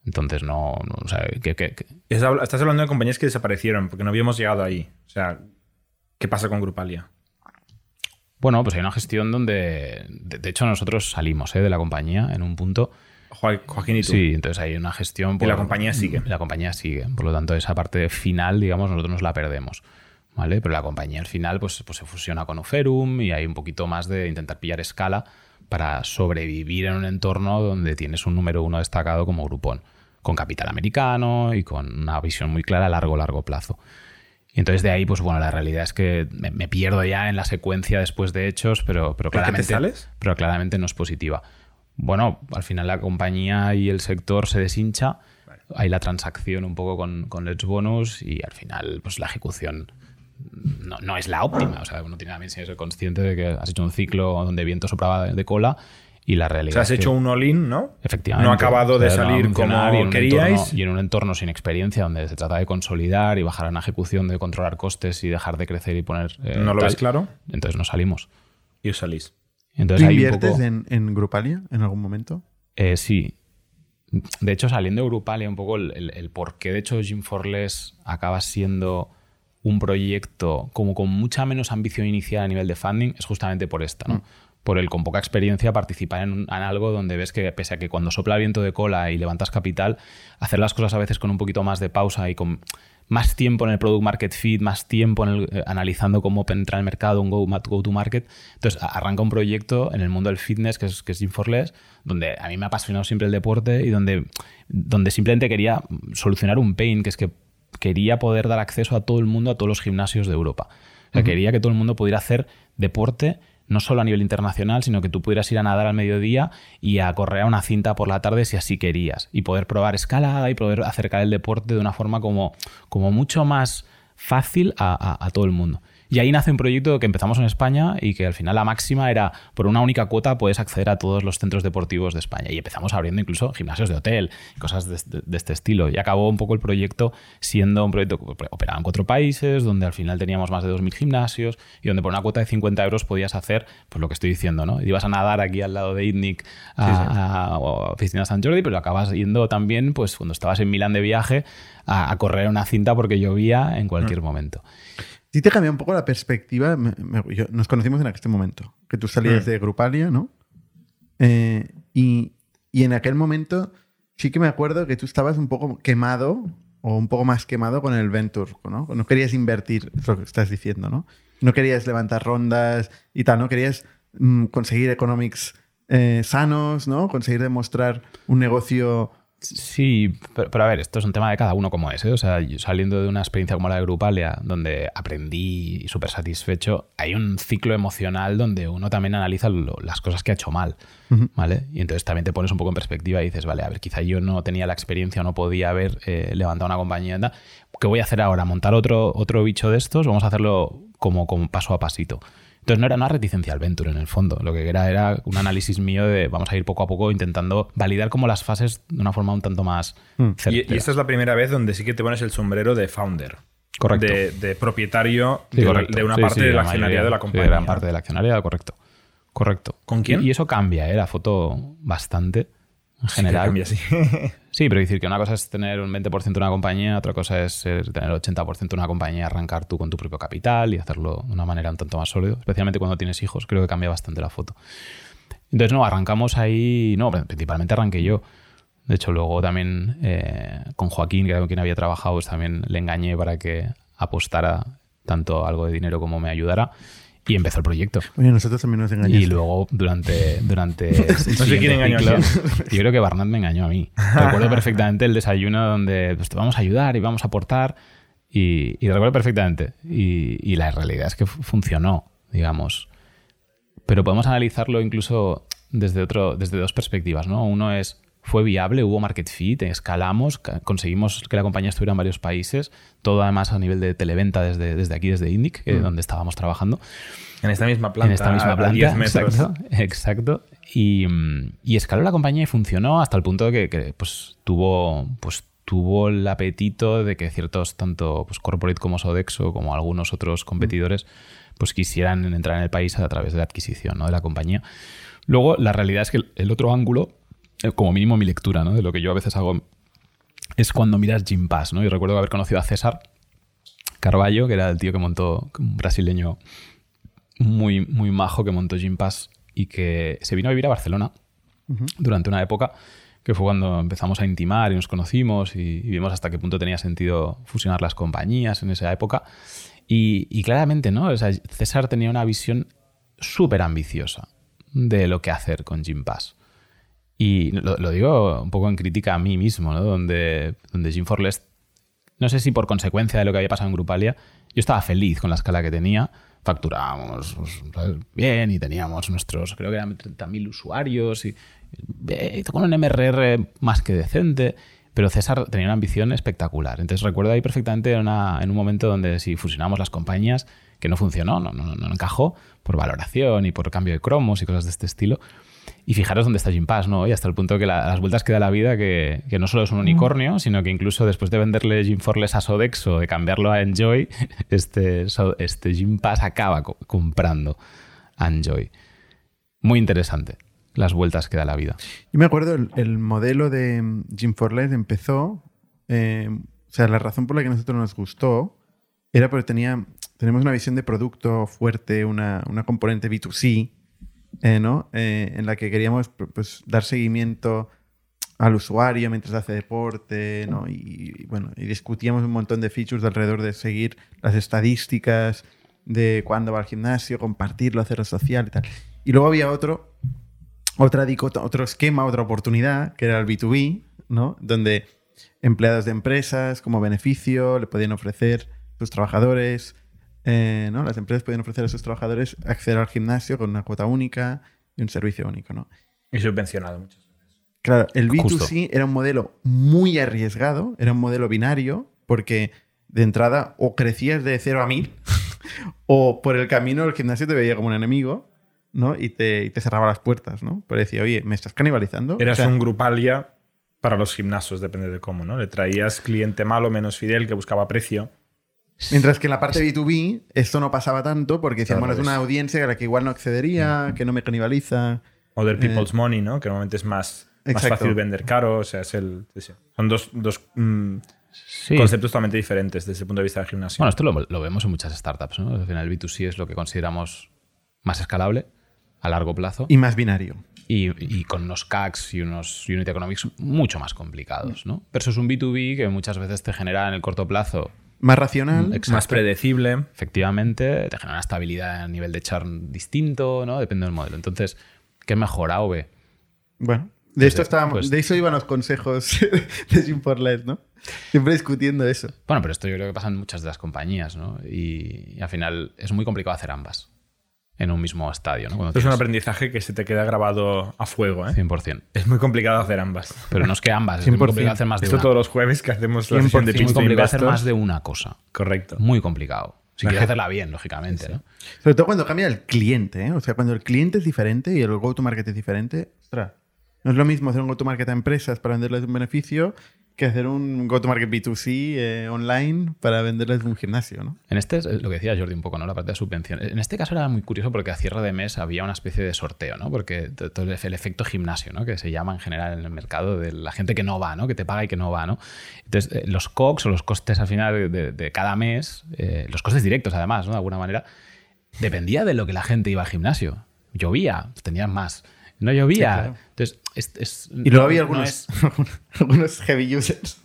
Entonces no, no, o sea, que, Estás hablando de compañías que desaparecieron porque no habíamos llegado ahí. O sea, ¿qué pasa con Grupalia? bueno, pues hay una gestión donde, de, de hecho nosotros salimos ¿eh? de la compañía en un punto. Jo- Joaquín y tú. Sí, entonces hay una gestión. Y la compañía sigue. La compañía sigue. Por lo tanto, esa parte final, digamos, nosotros nos la perdemos. ¿Vale? Pero la compañía al final pues, pues se fusiona con Oferum y hay un poquito más de intentar pillar escala para sobrevivir en un entorno donde tienes un número uno destacado como Groupon, con capital americano y con una visión muy clara a largo, largo plazo. Y entonces de ahí, pues bueno, la realidad es que me, me pierdo ya en la secuencia después de hechos, pero, pero ¿Por qué te claramente, sales? pero claramente no es positiva. Bueno, al final la compañía y el sector se deshincha, hay la transacción un poco con, con Let's Bonus y al final pues la ejecución no, no es la óptima. O sea, uno tiene también que ser consciente de que has hecho un ciclo donde viento soplaba de cola y la O realidad sea, has hecho un all-in, ¿no? Efectivamente. No ha acabado de salir como y en queríais. entorno- y en un entorno sin experiencia donde se trata de consolidar y bajar a una ejecución, de controlar costes y dejar de crecer y poner. eh, ¿No lo tal, ves claro? Entonces no salimos. Y os salís. ¿Tú Entonces inviertes poco- en, en Grupalia en algún momento? Eh, sí. De hecho, saliendo de Grupalia, un poco el, el- el por qué, de hecho, Jim Forless acaba siendo un proyecto como con mucha menos ambición inicial a nivel de funding, es justamente por esta, ¿no? Por el con poca experiencia participar en, un- en algo donde ves que, pese a que cuando sopla viento de cola y levantas capital, hacer las cosas a veces con un poquito más de pausa y con más tiempo en el product market fit, más tiempo en el- eh, analizando cómo penetra el mercado, un go, go to market. Entonces arranca un proyecto en el mundo del fitness que es, que es Gym for Less, donde a mí me ha apasionado siempre el deporte y donde, donde simplemente quería solucionar un pain, que es que quería poder dar acceso a todo el mundo a todos los gimnasios de Europa. O sea, quería que todo el mundo pudiera hacer deporte no solo a nivel internacional, sino que tú pudieras ir a nadar al mediodía y a correr a una cinta por la tarde si así querías. Y poder probar escalada y poder acercar el deporte de una forma como, como mucho más fácil a, a- a todo el mundo. Y ahí nace un proyecto que empezamos en España y que al final la máxima era por una única cuota puedes acceder a todos los centros deportivos de España. Y empezamos abriendo incluso gimnasios de hotel, cosas de, este- de este estilo. Y acabó un poco el proyecto siendo un proyecto que operaba en cuatro países, donde al final teníamos más de 2.000 gimnasios y donde por una cuota de 50 euros podías hacer pues lo que estoy diciendo, ¿no? Ibas a nadar aquí al lado de ITNIC a, a- o a Piscina San Jordi, pero acabas yendo también, pues cuando estabas en Milán de viaje, a, a correr una cinta porque llovía en cualquier momento. Sí te cambia un poco la perspectiva. me- me- yo- nos conocimos en aquel momento, que tú salías de Grupalia, ¿no? Eh, y, y en aquel momento sí que me acuerdo que tú estabas un poco quemado o un poco más quemado con el Venture, ¿no? No querías invertir, es lo que estás diciendo, ¿no? No querías levantar rondas y tal, ¿no? Querías mm, conseguir economics eh, sanos, ¿no? Conseguir demostrar un negocio... Sí, pero, pero a ver, esto es un tema de cada uno como es. ¿eh? O sea, yo saliendo de una experiencia como la de Grupalia, donde aprendí súper satisfecho, hay un ciclo emocional donde uno también analiza lo- las cosas que ha hecho mal. ¿Vale? Y entonces también te pones un poco en perspectiva y dices, vale, a ver, quizá yo no tenía la experiencia o no podía haber eh, levantado una compañía. ¿Qué voy a hacer ahora? ¿Montar otro, otro bicho de estos? Vamos a hacerlo como, como paso a pasito. Entonces no era una reticencia al venture en el fondo. Lo que era era un análisis mío de vamos a ir poco a poco intentando validar como las fases de una forma un tanto más Y, certera. y esta es la primera vez donde sí que te pones el sombrero de founder. Correcto. De, de propietario Sí, de, la- correcto. de una Sí, parte sí, del la accionariado mayoría, de la compañía. gran parte del accionariado, correcto. Correcto. ¿Con quién? Y, y eso cambia, ¿eh? La foto bastante en general. cambia, sí. Sí, pero decir que una cosa es tener un 20% de una compañía, otra cosa es ser- tener 80% de una compañía arrancar tú con tu propio capital y hacerlo de una manera un tanto más sólido, especialmente cuando tienes hijos, creo que cambia bastante la foto. Entonces, no, arrancamos ahí, no, principalmente arranqué yo. De hecho, luego también eh, con Joaquín, que era con quien había trabajado, pues también le engañé para que apostara tanto algo de dinero como me ayudara. Y empezó el proyecto. Oye, nosotros también nos engañamos. Y luego, durante. durante No sé quién engañó ciclo. Yo creo que Barnard me engañó a mí. Recuerdo perfectamente el desayuno donde pues, te vamos a ayudar y vamos a aportar. Y, y recuerdo perfectamente. Y, y la realidad es que fu- funcionó, digamos. Pero podemos analizarlo incluso desde, otro, desde dos perspectivas, ¿no? Uno es, ¿fue viable? ¿Hubo market fit? ¿Escalamos? ca- ¿Conseguimos que la compañía estuviera en varios países? Todo además a nivel de televenta desde, desde aquí, desde Indic, que- donde estábamos trabajando En esta misma planta. en esta misma a planta. 10 metros. Exacto. exacto. Y, mm, y escaló la compañía y funcionó hasta el punto de que, que, pues, tuvo, pues, tuvo el apetito de que ciertos, tanto pues, Corporate como Sodexo, como algunos otros competidores, pues quisieran entrar en el país a través de la adquisición ¿no? de la compañía. Luego, la realidad es que el, otro ángulo, eh, como mínimo mi lectura, ¿no? de lo que yo a veces hago, es cuando miras Jim Pass. ¿no? Yo recuerdo haber conocido a César Carballo, que era el tío que montó, un brasileño muy, muy majo que montó Jim Pass y que se vino a vivir a Barcelona durante una época que fue cuando empezamos a intimar y nos conocimos y, y vimos hasta qué punto tenía sentido fusionar las compañías en esa época. Y, y claramente, ¿no? O sea, César tenía una visión súper ambiciosa de lo que hacer con Jim Pass. Y lo, lo digo un poco en crítica a mí mismo, ¿no? Donde, donde Jim Forlest, no sé si por consecuencia de lo que había pasado en Grupalia, yo estaba feliz con la escala que tenía. Facturábamos pues, bien y teníamos nuestros, creo que eran 30.000 usuarios y, eh, con un MRR más que decente. Pero César tenía una ambición espectacular. Entonces recuerdo ahí perfectamente en, una- en un momento donde si fusionamos las compañías, que no funcionó, no, no, no encajó por valoración y por cambio de cromos y cosas de este estilo. Y fijaros dónde está Jim Pass, ¿no? Y hasta el punto que la- las vueltas que da la vida, que, que no solo es un unicornio, sino que incluso después de venderle Jim Forless a Sodexo, de cambiarlo a Enjoy, este, este Jim Pass acaba co- comprando a Enjoy. Muy interesante las vueltas que da la vida. Yo me acuerdo, el, el modelo de mm, Jim Forless empezó. eh, o sea, la razón por la que a nosotros nos gustó era porque tenía, tenemos una visión de producto fuerte, una, una componente B2C, eh, ¿no? Eh, en la que queríamos pues, dar seguimiento al usuario mientras hace deporte, ¿no? Y, y, bueno, y discutíamos un montón de features alrededor de seguir las estadísticas de cuándo va al gimnasio, compartirlo, hacerlo social y tal. Y luego había otro, otro esquema, otra oportunidad, que era el B2B, ¿no? Donde empleados de empresas como beneficio le podían ofrecer sus trabajadores, eh, ¿no? Las empresas podían ofrecer a sus trabajadores acceder al gimnasio con una cuota única y un servicio único, ¿no? Y subvencionado muchas veces. Claro, el B2C Justo. era un modelo muy arriesgado, era un modelo binario, porque de entrada o crecías de 0 a 1000 o por el camino el gimnasio te veía como un enemigo, ¿no? Y te, y te cerraba las puertas, ¿no? Pero decía, oye, ¿me estás canibalizando? Eras O sea, un grupalia para los gimnasios, depende de cómo, ¿no? Le traías cliente malo, menos fidel, que buscaba precio. Mientras que en la parte B2B esto no pasaba tanto porque decíamos, bueno, es una audiencia a la que igual no accedería, que no me canibaliza. Other People's Money, ¿no? Que normalmente es más, Eh. Fácil vender caro. O sea, es el. Son dos, dos mm, Sí. conceptos totalmente diferentes desde el punto de vista del gimnasio. Bueno, esto lo, lo vemos en muchas startups, ¿no? Al final el B2C es lo que consideramos más escalable a largo plazo Y más binario. y, y con unos CACs y unos unit economics mucho más complicados, ¿no? Versus un B2B que muchas veces te genera en el corto plazo, Más racional. Exacto. más predecible. efectivamente, te genera una estabilidad a nivel de churn distinto, ¿no? Depende del modelo. Entonces, ¿qué es mejor, A o B? Bueno, de esto Pues, estábamos, pues- de eso iban los consejos de Jim ¿no? Siempre discutiendo eso. Bueno, pero esto yo creo que pasa en muchas de las compañías, ¿no? Y, y al final es muy complicado hacer ambas en un mismo estadio, ¿no? Cuando es un aprendizaje que se te queda grabado a fuego, ¿eh? 100%. Es muy complicado hacer ambas. Pero no es que ambas, es muy 100%. complicado hacer más de Esto una. todos los jueves que hacemos la sesión de 100%. es muy complicado hacer más de una cosa. Correcto. Muy complicado. Si quieres hacerla bien, lógicamente, ¿no? Sobre todo cuando cambia el cliente, ¿eh? O sea, cuando el cliente es diferente y el go-to-market es diferente, ostras, no es lo mismo hacer un go-to-market a empresas para venderles un beneficio que hacer un go-to-market B2C eh, online para venderles un gimnasio, ¿no? En este es lo que decía Jordi un poco, ¿no? La parte de subvención. En este caso era muy curioso porque a cierre de mes había una especie de sorteo, ¿no? Porque todo el efecto gimnasio, ¿no? Que se llama en general en el mercado de la gente que no va, ¿no? Que te paga y que no va, ¿no? Entonces, eh, los COX o los costes al final de cada mes, eh, los costes directos además, ¿no? De alguna manera, dependía de lo que la gente iba al gimnasio. Llovía, tenías más. No llovía. Sí, claro. Entonces, es- es- Y luego no- había no algunos, es- algunos heavy users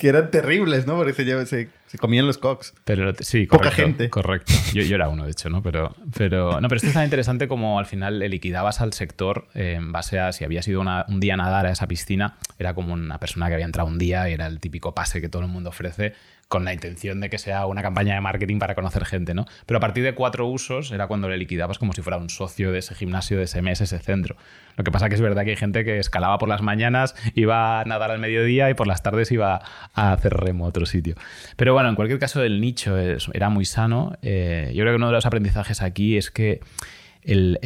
que eran terribles, ¿no? Porque se, se, se comían los cogs. Pero sí, Poca correcto, gente. Correcto. Yo, yo era uno, de hecho, ¿no? Pero, pero, no, pero esto es tan interesante como al final le liquidabas al sector eh, en base a si había sido una- un día nadar a esa piscina, era como una persona que había entrado un día y era el típico pase que todo el mundo ofrece con la intención de que sea una campaña de marketing para conocer gente, ¿no? Pero a partir de cuatro usos era cuando le liquidabas como si fuera un socio de ese gimnasio, de ese mes, ese centro. Lo que pasa que es verdad que hay gente que escalaba por las mañanas, iba a nadar al mediodía y por las tardes iba a hacer remo a otro sitio. Pero bueno, en cualquier caso el nicho era muy sano. Eh, yo creo que uno de los aprendizajes aquí es que el,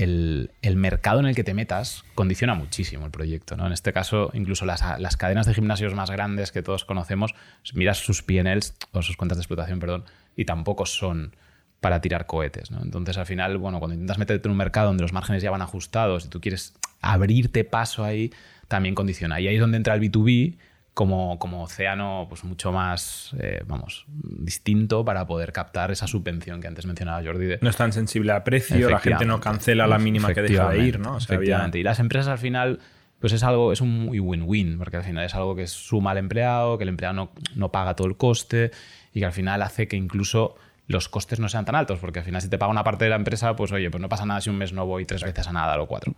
el- mercado en el que te metas condiciona muchísimo el proyecto. ¿no? En este caso, incluso las, las cadenas de gimnasios más grandes que todos conocemos, miras sus PNLs o sus cuentas de explotación, perdón, y tampoco son para tirar cohetes. ¿no? Entonces, al final, bueno, cuando intentas meterte en un mercado donde los márgenes ya van ajustados y tú quieres abrirte paso ahí, también condiciona. Y ahí es donde entra el B2B como, como océano pues mucho más, eh, vamos, distinto para poder captar esa subvención que antes mencionaba Jordi de, No es tan sensible a precio, la gente no cancela la mínima que deja de ir, ¿no? O sea, había- Efectivamente. Y las empresas al final, pues es algo, es un muy win-win, porque al final es algo que suma al empleado, que el empleado no, no paga todo el coste y que al final hace que incluso los costes no sean tan altos, porque al final si te paga una parte de la empresa, pues oye, pues no pasa nada si un mes no voy tres veces a nada o cuatro.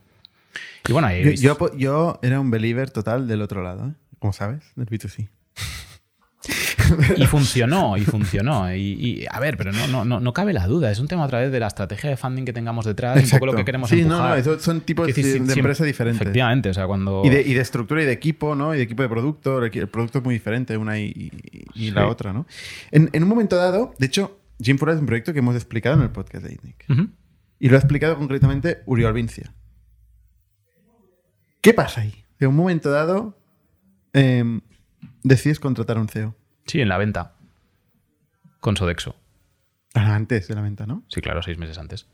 Y bueno, ahí Yo, yo, yo era un believer total del otro lado, ¿eh? Como sabes, del B2C. Y funcionó, y funcionó. Y, y, a ver, pero no, no, no, no cabe la duda. Es un tema a través de la estrategia de funding que tengamos detrás, un poco lo que queremos Sí, no, empujar. no, eso son tipos de, decir, de siempre- empresa diferentes. Efectivamente, o sea, cuando... Y de, y de estructura y de equipo, ¿no? Y de equipo de producto. El producto es muy diferente una y, la Sí. otra, ¿no? En, en un momento dado, de hecho, Jim Fora es un proyecto que hemos explicado en el podcast de ITNIC. Y lo ha explicado concretamente Uriol Vincia. ¿Qué pasa ahí? De un momento dado, em, decides contratar a un CEO. Sí, en la venta. Con Sodexo. Ah, Antes de la venta, ¿no? Sí, claro, seis meses antes.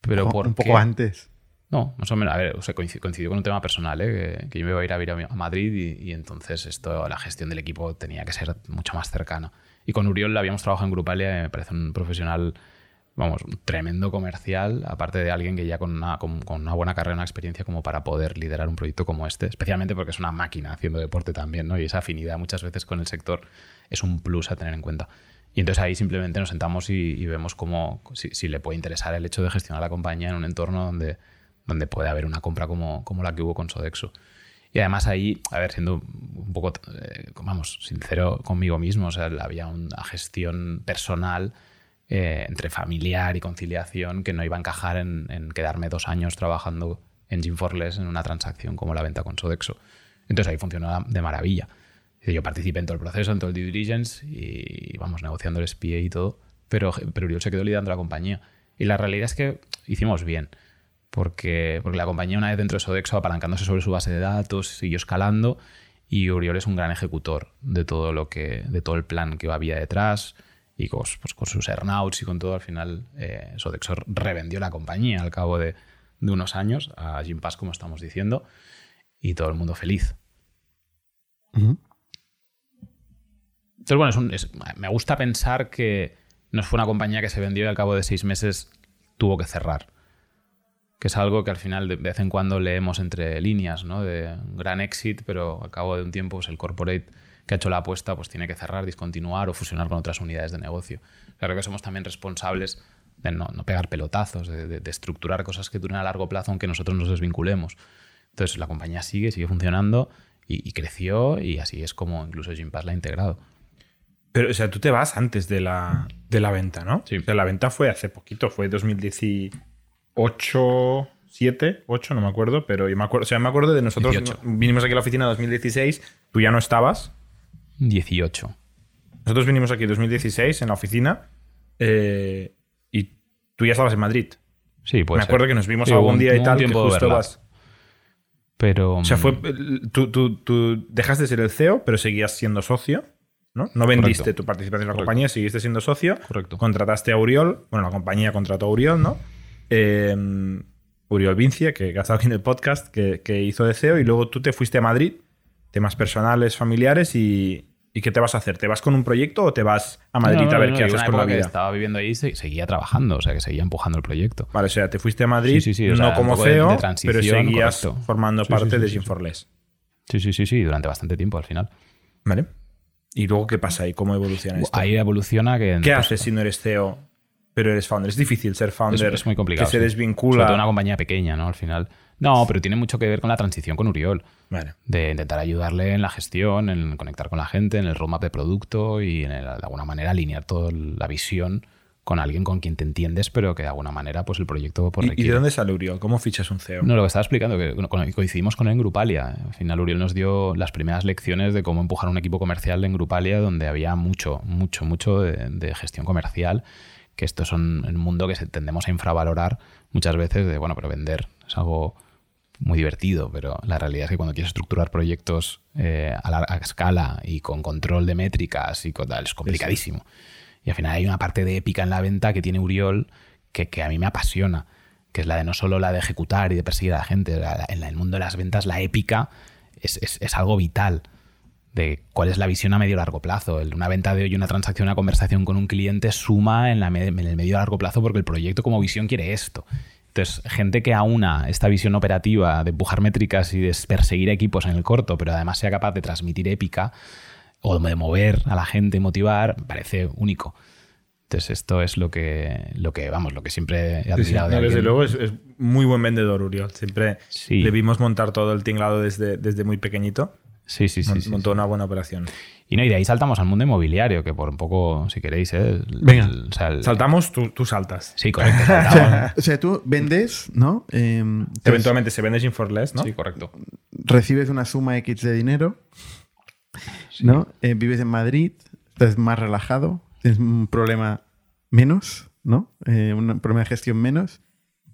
Pero por un poco qué? antes. No, más o menos. A ver, o sea, coincidió, con un tema personal, ¿eh? que, que yo me iba a ir a vivir a, Madrid y, y entonces esto, la gestión del equipo tenía que ser mucho más cercana. Y con Uriol habíamos trabajado en Grupalia me parece un profesional, vamos, un tremendo comercial, aparte de alguien que ya con una, con, una buena carrera, una experiencia como para poder liderar un proyecto como este, especialmente porque es una máquina haciendo deporte también, ¿no? Y esa afinidad muchas veces con el sector es un plus a tener en cuenta. Y entonces ahí simplemente nos sentamos y, y vemos cómo, si, si le puede interesar el hecho de gestionar la compañía en un entorno donde, donde puede haber una compra como, como la que hubo con Sodexo. Y además ahí, a ver, siendo un poco, eh, vamos, sincero conmigo mismo, o sea, había una gestión personal eh, entre familiar y conciliación que no iba a encajar en, quedarme dos años trabajando en Jim Forless en una transacción como la venta con Sodexo. Entonces ahí funcionó de maravilla. Yo participé en todo el proceso, en todo el due diligence y vamos negociando el SPA y todo, pero, pero Uriol se quedó liderando la compañía. Y la realidad es que hicimos bien, porque, porque la compañía una vez dentro de Sodexo, apalancándose sobre su base de datos, siguió escalando y Uriol es un gran ejecutor de todo lo que, de todo el plan que había detrás y con, pues, con sus earnouts y con todo, al final eh, Sodexo revendió la compañía al cabo de, de unos años a Jim Pass, como estamos diciendo, y todo el mundo feliz. Ujú. Entonces, bueno, es un- es- me gusta pensar que no fue una compañía que se vendió y al cabo de seis meses tuvo que cerrar. Que es algo que al final de vez en cuando leemos entre líneas, ¿no? De un gran éxito, pero al cabo de un tiempo pues, el corporate que ha hecho la apuesta pues tiene que cerrar, discontinuar o fusionar con otras unidades de negocio. Claro que somos también responsables de no, no pegar pelotazos, de, de- de estructurar cosas que duren a largo plazo aunque nosotros nos desvinculemos. Entonces la compañía sigue, sigue funcionando y, y creció y así es como incluso Jim Pass la ha integrado. Pero, o sea, tú te vas antes de la, de la venta, ¿no? Sí. O sea, la venta fue hace poquito, fue 2018, 7, 8, no me acuerdo, pero yo me acuerdo, o sea, me acuerdo de nosotros 18. vinimos aquí a la oficina en 2016, tú ya no estabas, 18. nosotros vinimos aquí en 2016 en la oficina eh, y tú ya estabas en Madrid. Sí, puede me ser. acuerdo que nos vimos Sí, algún un- día y tal, que justo vas... Pero. O sea, fue, mm, tú, tú, tú dejaste de ser el CEO, pero seguías siendo socio, ¿no? No vendiste Correcto. tu participación en la Correcto. compañía, seguiste siendo socio. Correcto. Contrataste a Uriol, bueno, la compañía contrató a Uriol, ¿no? Eh, Uriol Vincia, que ha estado aquí en el podcast, que, que hizo de CEO, y luego tú te fuiste a Madrid, temas personales, familiares, y, ¿Y qué te vas a hacer? ¿Te vas con un proyecto o te vas a Madrid No, no, a ver no, qué haces con la que vida? estaba viviendo ahí se- seguía trabajando, o sea, que seguía empujando el proyecto. Vale, o sea, te fuiste a Madrid, Sí, sí, sí, o no sea, como CEO, pero seguías correcto. formando parte de Gym sí. Sí, sí, sí, durante bastante tiempo al final. ¿Vale? ¿Y luego qué pasa ahí? ¿Cómo evoluciona esto? Ahí evoluciona que... ¿Qué pues, haces si no eres CEO, pero eres founder? Es difícil ser founder. es muy complicado. Que se desvincula. Sobre todo una compañía pequeña, ¿no? Al final. No, pero tiene mucho que ver con la transición con Uriol. Vale. De intentar ayudarle en la gestión, en conectar con la gente, en el roadmap de producto y en el- de alguna manera alinear toda la visión con alguien con quien te entiendes, pero que de alguna manera pues el proyecto pues, ¿Y- ¿Y, requiere. de dónde sale Uriol? ¿Cómo fichas un CEO? No, lo que estaba explicando, que coincidimos con él en Grupalia. Al final Uriel nos dio las primeras lecciones de cómo empujar un equipo comercial en Grupalia, donde había mucho, mucho, mucho de, de gestión comercial, que esto es un, un mundo que se- tendemos a infravalorar muchas veces de, bueno, pero vender es algo muy divertido, pero la realidad es que cuando quieres estructurar proyectos eh, a larga escala y con control de métricas y con tal, es complicadísimo. Y al final hay una parte de épica en la venta que tiene Uriol que, que a mí me apasiona, que es la de no solo la de ejecutar y de perseguir a la gente, la- en el mundo de las ventas la épica es, es- es algo vital de cuál es la visión a medio y largo plazo. Una venta de hoy, una transacción, una conversación con un cliente suma en, la en el medio y largo plazo porque el proyecto como visión quiere esto. Entonces, gente que aúna esta visión operativa de empujar métricas y de perseguir equipos en el corto, pero además sea capaz de transmitir épica o de mover a la gente, motivar, me parece único. Entonces, esto es lo que, lo que vamos, lo que siempre he Sí, sí. admirado de desde luego es, es muy buen vendedor, Uriol. Siempre Sí. le vimos montar todo el tinglado desde, desde muy pequeñito. Sí, sí, sí. Mon- sí, montó una buena operación. Y no, y de ahí saltamos al mundo inmobiliario, que por un poco, si queréis, ¿eh? El- Venga. el- o sea, el- Saltamos, tú, tú saltas. Sí, correcto. O sea, tú vendes, ¿no? Eh, entonces, Eventualmente se vende Gym for Less, ¿no? Sí, correcto. recibes una suma X de dinero, ¿no? Eh, vives en Madrid, estás más relajado, tienes un problema menos, ¿no? Eh, un problema de gestión menos.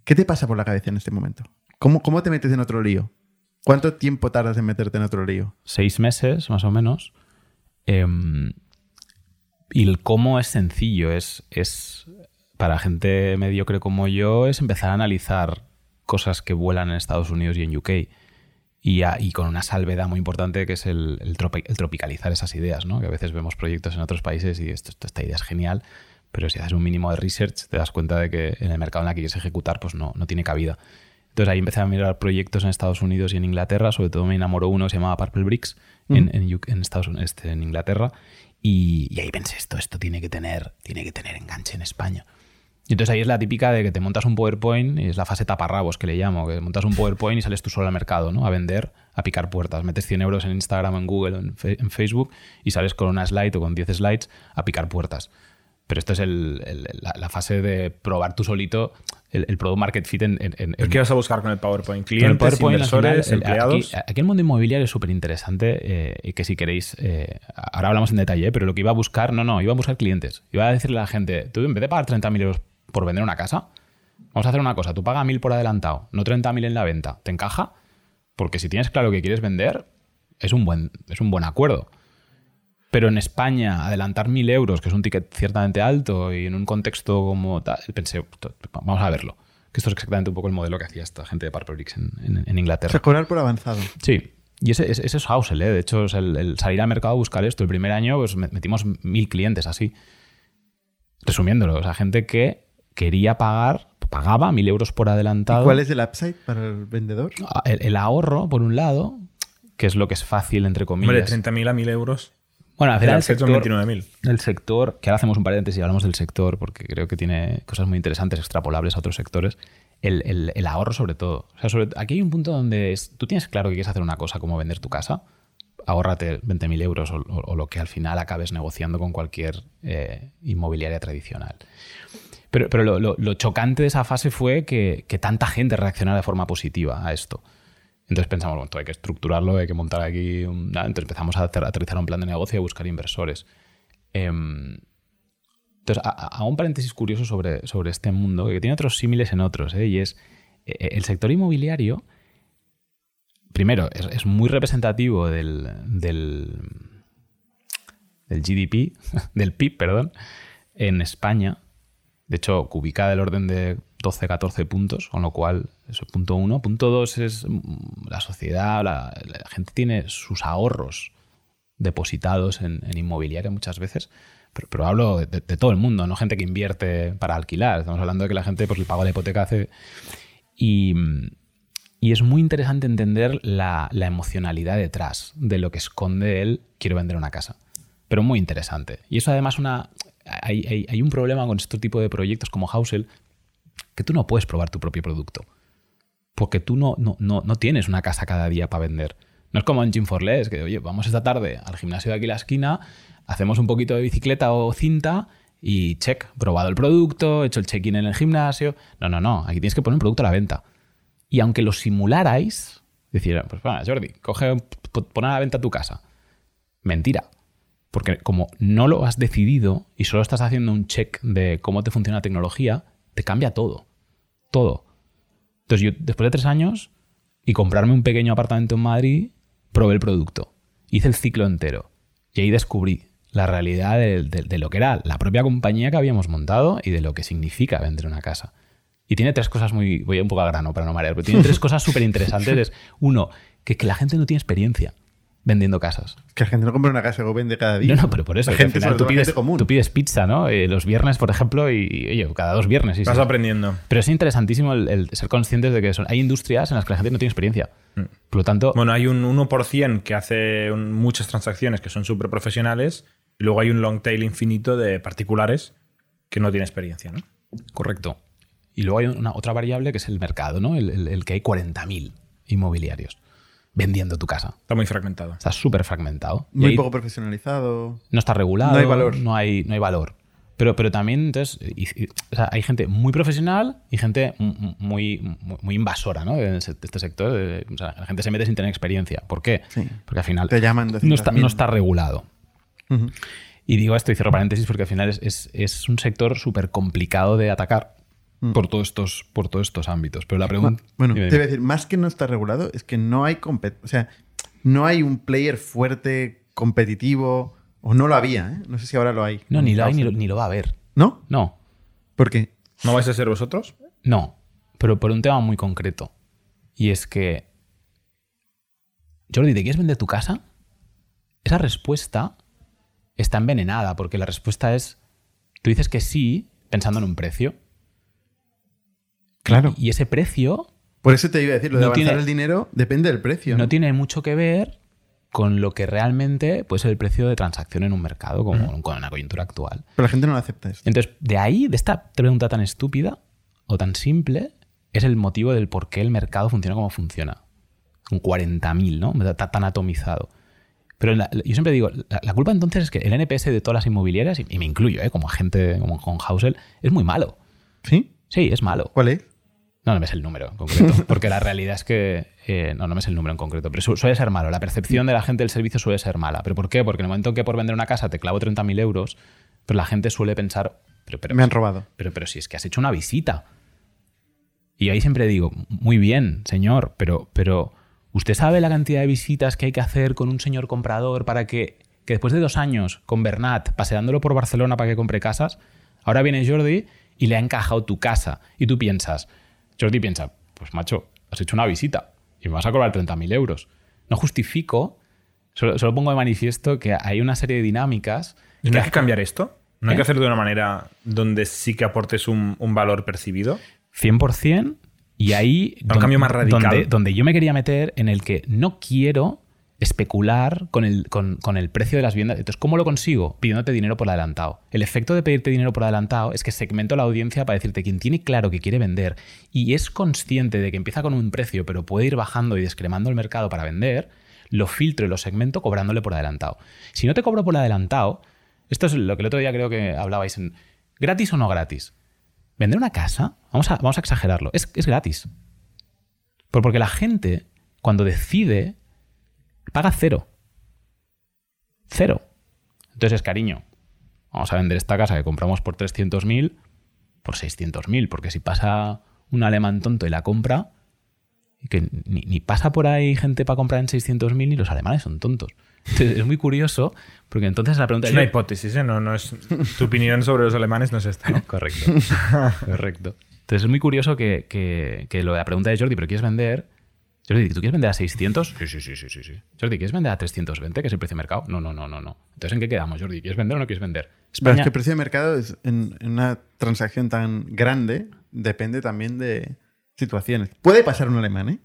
¿Qué te pasa por la cabeza en este momento? ¿Cómo, cómo te metes en otro lío? ¿Cuánto tiempo tardas en meterte en otro lío? Seis meses, más o menos. Em, y el cómo es sencillo. Es, es para gente mediocre como yo, es empezar a analizar cosas que vuelan en Estados Unidos y en UK. Y, a- y con una salvedad muy importante que es el, tropi- el tropicalizar esas ideas, ¿no? Que a veces vemos proyectos en otros países y esto- esta idea es genial, pero si haces un mínimo de research te das cuenta de que en el mercado en el que quieres ejecutar pues no, no tiene cabida. Entonces ahí empecé a mirar proyectos en Estados Unidos y en Inglaterra, sobre todo me enamoró uno que se llamaba Purple Bricks en, en, Estados Unidos, este, en Inglaterra, y, y ahí pensé esto, esto tiene que tener, tiene que tener enganche en España. Y entonces ahí es la típica de que te montas un PowerPoint y es la fase taparrabos que le llamo, que montas un PowerPoint y sales tú solo al mercado, ¿no? A vender, a picar puertas. Metes 100 euros en Instagram, en Google, en, en Facebook y sales con una slide o con 10 slides a picar puertas. Pero esto es el- el- la, la fase de probar tú solito el, el product market fit en, en, en- ¿El ¿Qué vas a buscar con el PowerPoint? con el ¿Clientes, PowerPoint, inversores, final, empleados? Aquí, aquí el mundo inmobiliario es súper interesante eh, y que si queréis, eh, ahora hablamos en detalle, pero lo que iba a buscar, no, no, iba a buscar clientes. Iba a decirle a la gente, tú en vez de pagar 30.000 euros por vender una casa, vamos a hacer una cosa, tú pagas 1.000 por adelantado, no 30.000 en la venta, ¿te encaja? Porque si tienes claro que quieres vender, es un buen, es un buen acuerdo. Pero en España, adelantar 1.000 euros, que es un ticket ciertamente alto y en un contexto como tal, pensé, vamos a verlo. Que esto es exactamente un poco el modelo que hacía esta gente de Purple Bricks en, en- en O Inglaterra. sea, cobrar por avanzado. Sí. Y ese, ese, ese es Housel, ¿eh? De hecho, es el, el salir al mercado a buscar esto. El primer año pues, met- metimos mil clientes así. Resumiéndolo, o sea, gente que quería pagar, pagaba mil euros por adelantado. ¿Y cuál es el upside para el vendedor? Ah, El, el ahorro, por un lado, que es lo que es fácil, entre Hombre, comillas. 30.000 a 1.000 euros. Bueno, al final el sector, 29.000. el sector, que ahora hacemos un paréntesis y hablamos del sector, porque creo que tiene cosas muy interesantes, extrapolables a otros sectores. El, el- el ahorro, sobre todo. O sea, sobre- aquí hay un punto donde es- tú tienes claro que quieres hacer una cosa como vender tu casa, ahórrate 20.000 euros o, o- o lo que al final acabes negociando con cualquier eh, inmobiliaria tradicional. Pero, pero lo, lo- lo chocante de esa fase fue que, que tanta gente reaccionara de forma positiva a esto. Entonces pensamos, bueno, hay que estructurarlo, hay que montar aquí. un- Entonces empezamos a aterrizar un plan de negocio y a buscar inversores. Em, entonces, hago un paréntesis curioso sobre, sobre este mundo, que tiene otros símiles en otros, ¿eh? y es eh, el sector inmobiliario, primero, es, muy representativo del, del, del GDP, del PIB, perdón, en España. De hecho, ubica del orden de 12, 14 puntos, con lo cual, eso punto uno. Punto dos es mm, la sociedad, la, gente tiene sus ahorros depositados en, en inmobiliaria muchas veces. Pero, hablo de, todo el mundo, no gente que invierte para alquilar. Estamos hablando de que la gente pues, le paga la hipoteca hace. Y, y es muy interesante entender la, la emocionalidad detrás de lo que esconde el quiero vender una casa. Pero muy interesante. Y eso además una, hay, hay- un problema con este tipo de proyectos como Housel, que tú no puedes probar tu propio producto. Porque tú no, no, no, no tienes una casa cada día para vender. No es como en Gym for Less, que oye, vamos esta tarde al gimnasio de aquí a la esquina, hacemos un poquito de bicicleta o cinta y check, probado el producto, hecho el check-in en el gimnasio. No, no, no, aquí tienes que poner un producto a la venta. Y aunque lo simularais, decir, pues bueno, Jordi, coge, pon a la venta tu casa. Mentira. Porque como no lo has decidido y solo estás haciendo un check de cómo te funciona la tecnología, te cambia todo. Todo. Entonces yo, después de tres años y comprarme un pequeño apartamento en Madrid, probé el producto. Hice el ciclo entero. Y ahí descubrí la realidad de, de- de lo que era la propia compañía que habíamos montado y de lo que significa vender una casa. Y tiene tres cosas muy... Voy un poco al grano para no marear, pero tiene tres cosas súper interesantes. Es, uno, que, que la gente no tiene experiencia vendiendo casas. Que la gente no compra una casa o vende cada día. No, no, pero por eso. La gente, final tú, pides, gente común. tú pides pizza, ¿no? Eh, los viernes, por ejemplo, y, y, oye, cada dos viernes. sí, Vas sí. aprendiendo. Pero es interesantísimo el, el ser conscientes de que son, hay industrias en las que la gente no tiene experiencia. Por lo tanto, Bueno, hay un 1% que hace un- muchas transacciones que son súper profesionales y luego hay un long tail infinito de particulares que no tienen experiencia, ¿no? correcto. Y luego hay una, otra variable que es el mercado, ¿no? El, el- el que hay 40.000 inmobiliarios vendiendo tu casa. Está muy fragmentado. Está súper fragmentado. Muy ahí poco profesionalizado. no está regulado. No hay valor. No hay, no hay valor. Pero, pero también, entonces, y- y- o sea, hay gente muy profesional y gente muy, muy, muy invasora, ¿no? De este este sector. De- o sea, la gente se mete sin tener experiencia. ¿Por qué? Sí. Porque al final Te llaman no está, 200.000. no está regulado. Y digo esto y cierro paréntesis porque al final es, es- es un sector súper complicado de atacar por, todos estos, por todos estos ámbitos. Pero la pregunta... Bueno, Dime, te voy a decir, más que no está regulado, es que no hay compet o sea, no hay un player fuerte, competitivo, o no lo había, ¿eh? No sé si ahora lo hay. No, ni lo hay ni lo, ni lo va a haber. ¿No? No, ¿Por qué? ¿No vais a ser vosotros? no. Pero por un tema muy concreto. Y es que... Jordi, ¿te quieres vender tu casa? Esa respuesta está envenenada porque la respuesta es... Tú dices que sí pensando en un precio. Claro. Y ese precio Por eso te iba a decir, lo de No avanzar tiene- el dinero depende del precio. no ¿no? tiene mucho que ver con lo que realmente puede ser el precio de transacción en un mercado, como con la coyuntura actual. Pero la gente no lo acepta esto. Entonces, de ahí, de esta pregunta tan estúpida o tan simple, es el motivo del por qué el mercado funciona como funciona. Con 40.000, ¿no? Está tan atomizado. Pero la- yo siempre digo, la, la culpa entonces es que el NPS de todas las inmobiliarias, y, y me incluyo, ¿eh? como agente, como con Housel, es muy malo. ¿Sí? Sí, es malo. ¿Cuál es? No, no me es el número en concreto, porque la realidad es que eh, no, no me es el número en concreto, pero su- suele ser malo. La percepción de la gente del servicio suele ser mala. ¿Pero por qué? Porque en el momento en que por vender una casa te clavo 30.000 euros, pero la gente suele pensar, pero, pero, Me han robado. pero, pero si es que has hecho una visita. Y ahí siempre digo, muy bien, señor, pero, pero ¿usted sabe la cantidad de visitas que hay que hacer con un señor comprador para que, que después de dos años con Bernat paseándolo por Barcelona para que compre casas, ahora viene Jordi y le ha encajado tu casa? Y tú piensas, Jordi piensa, pues macho, has hecho una visita y me vas a cobrar 30.000 euros. No justifico, solo, solo pongo de manifiesto que hay una serie de dinámicas ¿Y no hay que cambiar esto? ¿No hay ¿Eh? que hacerlo de una manera donde sí que aportes un, un valor percibido? 100% y ahí Un cambio más radical. Donde, donde yo me quería meter en el que no quiero especular con el, con, con el precio de las viviendas. Entonces, ¿cómo lo consigo? Pidiéndote dinero por adelantado. El efecto de pedirte dinero por adelantado es que segmento la audiencia para decirte quien tiene claro que quiere vender y es consciente de que empieza con un precio pero puede ir bajando y descremando el mercado para vender, lo filtro y lo segmento cobrándole por adelantado. Si no te cobro por adelantado, esto es lo que el otro día creo que hablabais en gratis o no gratis. Vender una casa, vamos a, vamos a exagerarlo, es, es gratis. Por- Porque la gente, cuando decide, paga cero. Cero. Entonces, cariño, vamos a vender esta casa que compramos por 300.000 por 600.000, porque si pasa un alemán tonto y la compra, y que ni, ni pasa por ahí gente para comprar en 600.000 ni los alemanes son tontos. Entonces, es muy curioso, porque entonces la pregunta Es una hipótesis, ¿eh? No, no es, tu opinión sobre los alemanes no es esta. ¿no? Correcto. Correcto. Entonces es muy curioso que, que- que lo de la pregunta de Jordi, ¿pero quieres vender? Jordi, ¿tú quieres vender a 600? Sí, sí, sí, sí, sí. Jordi, ¿quieres vender a 320, que es el precio de mercado? No, no, no, no, no. Entonces, ¿en qué quedamos, Jordi? ¿Quieres vender o no quieres vender? Pero es que el precio de mercado es en, en una transacción tan grande depende también de situaciones. Puede pasar un alemán, ¿eh?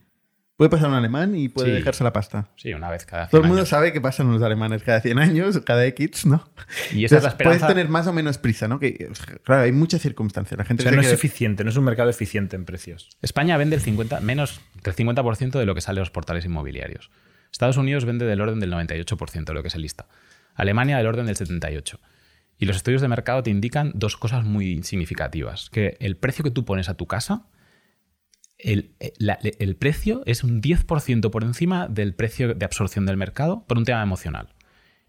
Puede pasar un alemán y puede Sí. dejarse la pasta. Sí, una vez cada 100 Todo el mundo años. sabe que pasan los alemanes cada 100 años, cada X, ¿no? Y esa es la Entonces, Puedes esperanza. tener más o menos prisa, ¿no? Que, claro, hay muchas circunstancias. La O gente sea, no es que- eficiente, no es un mercado eficiente en precios. España vende el 50, menos del 50% de lo que sale a los portales inmobiliarios. Estados Unidos vende del orden del 98% de lo que se lista. Alemania del orden del 78%. Y los estudios de mercado te indican dos cosas muy significativas. Que el precio que tú pones a tu casa, el, eh, la- el precio es un 10% por encima del precio de absorción del mercado por un tema emocional.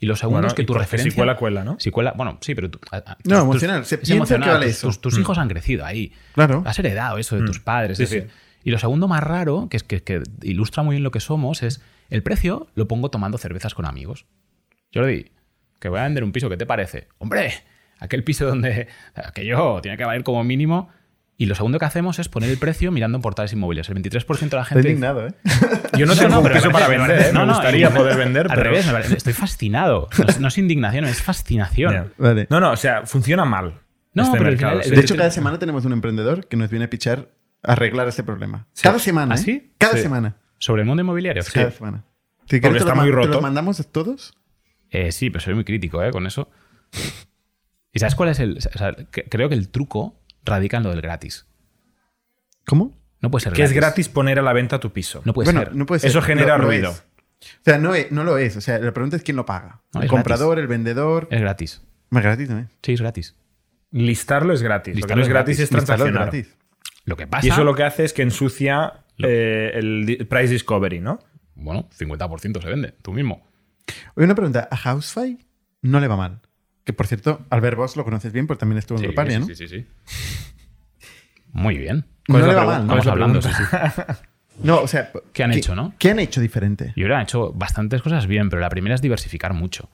Y lo segundo Bueno, es que tu referencia... Si cuela, cuela, ¿no? Si cuela, bueno, sí, pero tú- a- a- No, tus- emocional. Se piensa emocional, que vale tus, eso. tus- tus Mm. hijos han crecido ahí. Claro. Has heredado eso de tus Mm. padres. Sí, es decir, sí. Y lo segundo más raro, que es que, que ilustra muy bien lo que somos, es el precio lo pongo tomando cervezas con amigos. Jordi, que voy a vender un piso, ¿qué te parece? Hombre, aquel piso donde aquello tiene que valer como mínimo. Y lo segundo que hacemos es poner el precio mirando en portales inmobiliarios. El 23% de la Estoy gente... indignado, ¿eh? Yo no tengo un parece- para vender, ¿eh? me gustaría poder vender, Al pero... revés, me parece- estoy fascinado. No es, no es indignación, es fascinación. Vale. No, no, o sea, funciona mal. No, este pero final- sí. De hecho, cada semana tenemos un emprendedor que nos viene a pichar a arreglar ese problema. Cada semana. ¿Ah, ¿eh? sí? Cada Sí. semana. Sobre el mundo inmobiliario. Cada semana. Si Porque está muy ma- ¿Te roto. los mandamos todos? Eh, sí, pero soy muy crítico ¿eh? con eso. ¿Y sabes cuál es el...? o sea, que- creo que el truco radica en lo del gratis. ¿Cómo? No puede ser Que es gratis poner a la venta tu piso. No puede bueno, ser. no puede ser. Eso genera ruido. es. O sea, no, es- no lo es. O sea, la pregunta es quién lo paga. No, el es comprador, el vendedor. Es gratis. Más gratis, ¿no es? Sí, es gratis. Listarlo es gratis. Listarlo lo que no es es gratis, gratis. es es transaccionar. gratis. Lo que pasa... Y eso lo que hace es que ensucia eh, el price discovery, ¿no? Bueno, 50% se vende, tú mismo. Oye, una pregunta. A Housefly no le va mal. Que, por cierto, Albert Boss lo conoces bien porque también estuvo en Sí, Grupalia, ¿no? sí, sí, sí. Muy bien. No ¿Cuál es le la mal. Vamos ¿no? hablando, sí, sí. No, o sea... ¿Qué han hecho, no? ¿Qué han hecho diferente? Yo han hecho bastantes cosas bien, pero la primera es diversificar mucho.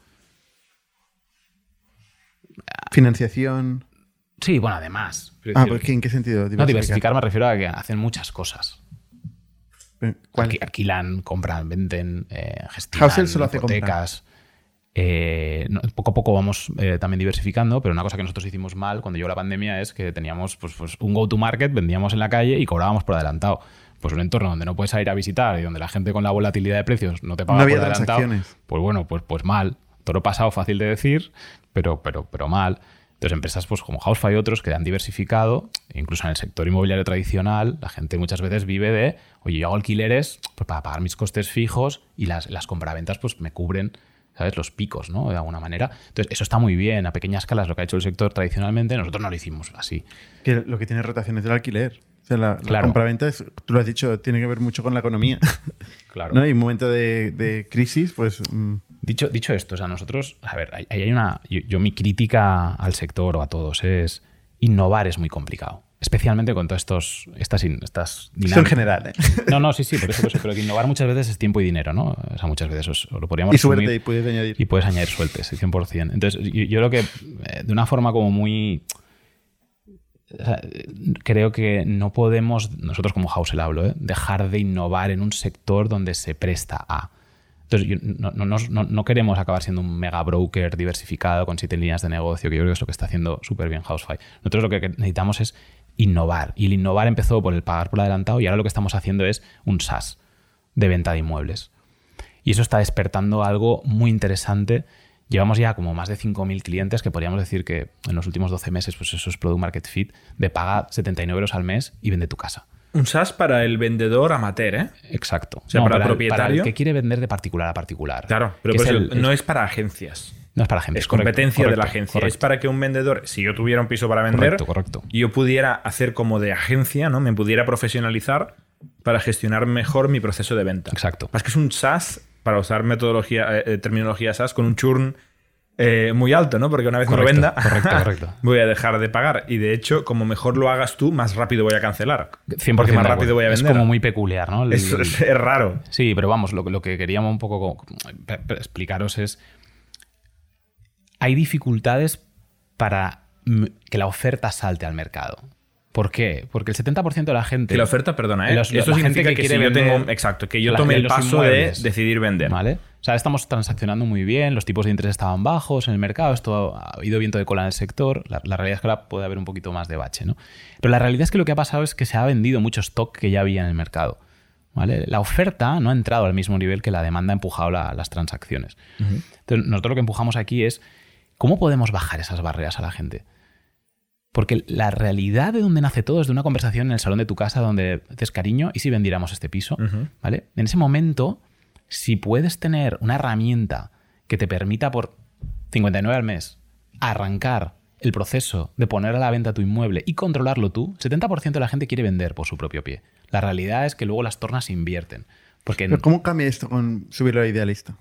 Financiación... Sí, bueno, además. Ah, decir, ¿por qué? ¿en qué sentido? No, diversificar me refiero a que hacen muchas cosas. ¿Cuál? Alqui- Alquilan, compran, venden, eh, gestionan Housel solo hace hipotecas. Eh, poco a poco vamos eh, también diversificando, pero una cosa que nosotros hicimos mal cuando llegó la pandemia es que teníamos pues, pues, un go-to-market, vendíamos en la calle y cobrábamos por adelantado. Pues un entorno donde no puedes ir a visitar y donde la gente con la volatilidad de precios no te paga No había por adelantado. Pues bueno, pues, pues mal. Toro pasado, fácil de decir, pero, pero, pero mal. Entonces, empresas pues, como Housefly y otros que han diversificado, incluso en el sector inmobiliario tradicional, la gente muchas veces vive de, oye, yo hago alquileres pues, para pagar mis costes fijos y las, las compraventas pues, me cubren ¿sabes? los picos, ¿no? De alguna manera. Entonces, eso está muy bien. A pequeña escala es lo que ha hecho el sector tradicionalmente. Nosotros no lo hicimos así. Que lo que tiene rotación es del alquiler. O sea, la, la Claro. compraventa, tú lo has dicho, tiene que ver mucho con la economía. Claro. ¿no? Y un momento de, de crisis, pues... mm, Dicho, dicho esto, o sea, nosotros, a ver, ahí hay una. Yo, yo mi crítica al sector o a todos es innovar es muy complicado. Especialmente con todas estos, estas, estas Esto en dinámicas. general, ¿eh? No, no, sí, sí, por eso, por eso, pero que innovar muchas veces es tiempo y dinero, ¿no? O sea, muchas veces os- os lo podríamos Y suerte, y puedes añadir. y puedes añadir sueltes, 100%. Entonces, yo, yo creo que eh, de una forma como muy... o sea, creo que no podemos, nosotros como Housel hablo, ¿eh? dejar de innovar en un sector donde se presta a. Entonces, no- no- no- no queremos acabar siendo un mega broker diversificado con siete líneas de negocio, que yo creo que es lo que está haciendo súper bien Housefly. Nosotros lo que necesitamos es innovar. Y el innovar empezó por el pagar por adelantado y ahora lo que estamos haciendo es un SaaS de venta de inmuebles. Y eso está despertando algo muy interesante. Llevamos ya como más de 5.000 clientes que podríamos decir que en los últimos 12 meses, pues eso es Product Market Fit, de paga 79 euros al mes y vende tu casa. Un SaaS para el vendedor amateur, ¿eh? Exacto. sea, para el Para propietario. que quiere vender de particular a particular. Claro, pero es el- no es para agencias. No es para gente. Es competencia de la agencia. Es para que un vendedor, si yo tuviera un piso para vender, correcto, yo pudiera hacer como de agencia, ¿no? Me pudiera profesionalizar para gestionar mejor mi proceso de venta. Exacto. Más que es un SaaS, para usar metodología, eh, eh, terminología SaaS, con un churn eh, muy alto, ¿no? Porque una vez que lo venda, correcto, correcto. voy a dejar de pagar. Y de hecho, como mejor lo hagas tú, más rápido voy a cancelar. 100% Porque más rápido voy a vender. Es como muy peculiar, ¿no? El- Es, es- es raro. Sí, pero vamos, lo, lo que queríamos un poco explicaros es. Hay dificultades para que la oferta salte al mercado. ¿Por qué? Porque el 70% de la gente... Que la oferta, perdona, ¿eh? Los- Esto la significa gente que que, si quiere yo tengo... vender Exacto, que yo tome el paso de decidir vender. ¿Vale? O sea, estamos transaccionando muy bien, los tipos de interés estaban bajos en el mercado, esto ha habido viento de cola en el sector. La, la realidad es que ahora puede haber un poquito más de bache, ¿no? Pero la realidad es que lo que ha pasado es que se ha vendido mucho stock que ya había en el mercado. ¿Vale? La oferta no ha entrado al mismo nivel que la demanda ha empujado la- las transacciones. Entonces, nosotros lo que empujamos aquí es cómo podemos bajar esas barreras a la gente. Porque la realidad de donde nace todo es de una conversación en el salón de tu casa donde dices cariño, ¿y si vendiéramos este piso? ¿Vale? En ese momento, si puedes tener una herramienta que te permita por 59 al mes arrancar el proceso de poner a la venta tu inmueble y controlarlo tú, 70% de la gente quiere vender por su propio pie. La realidad es que luego las tornas se invierten. Porque Pero ¿Cómo cambia esto con subirlo a Idealista?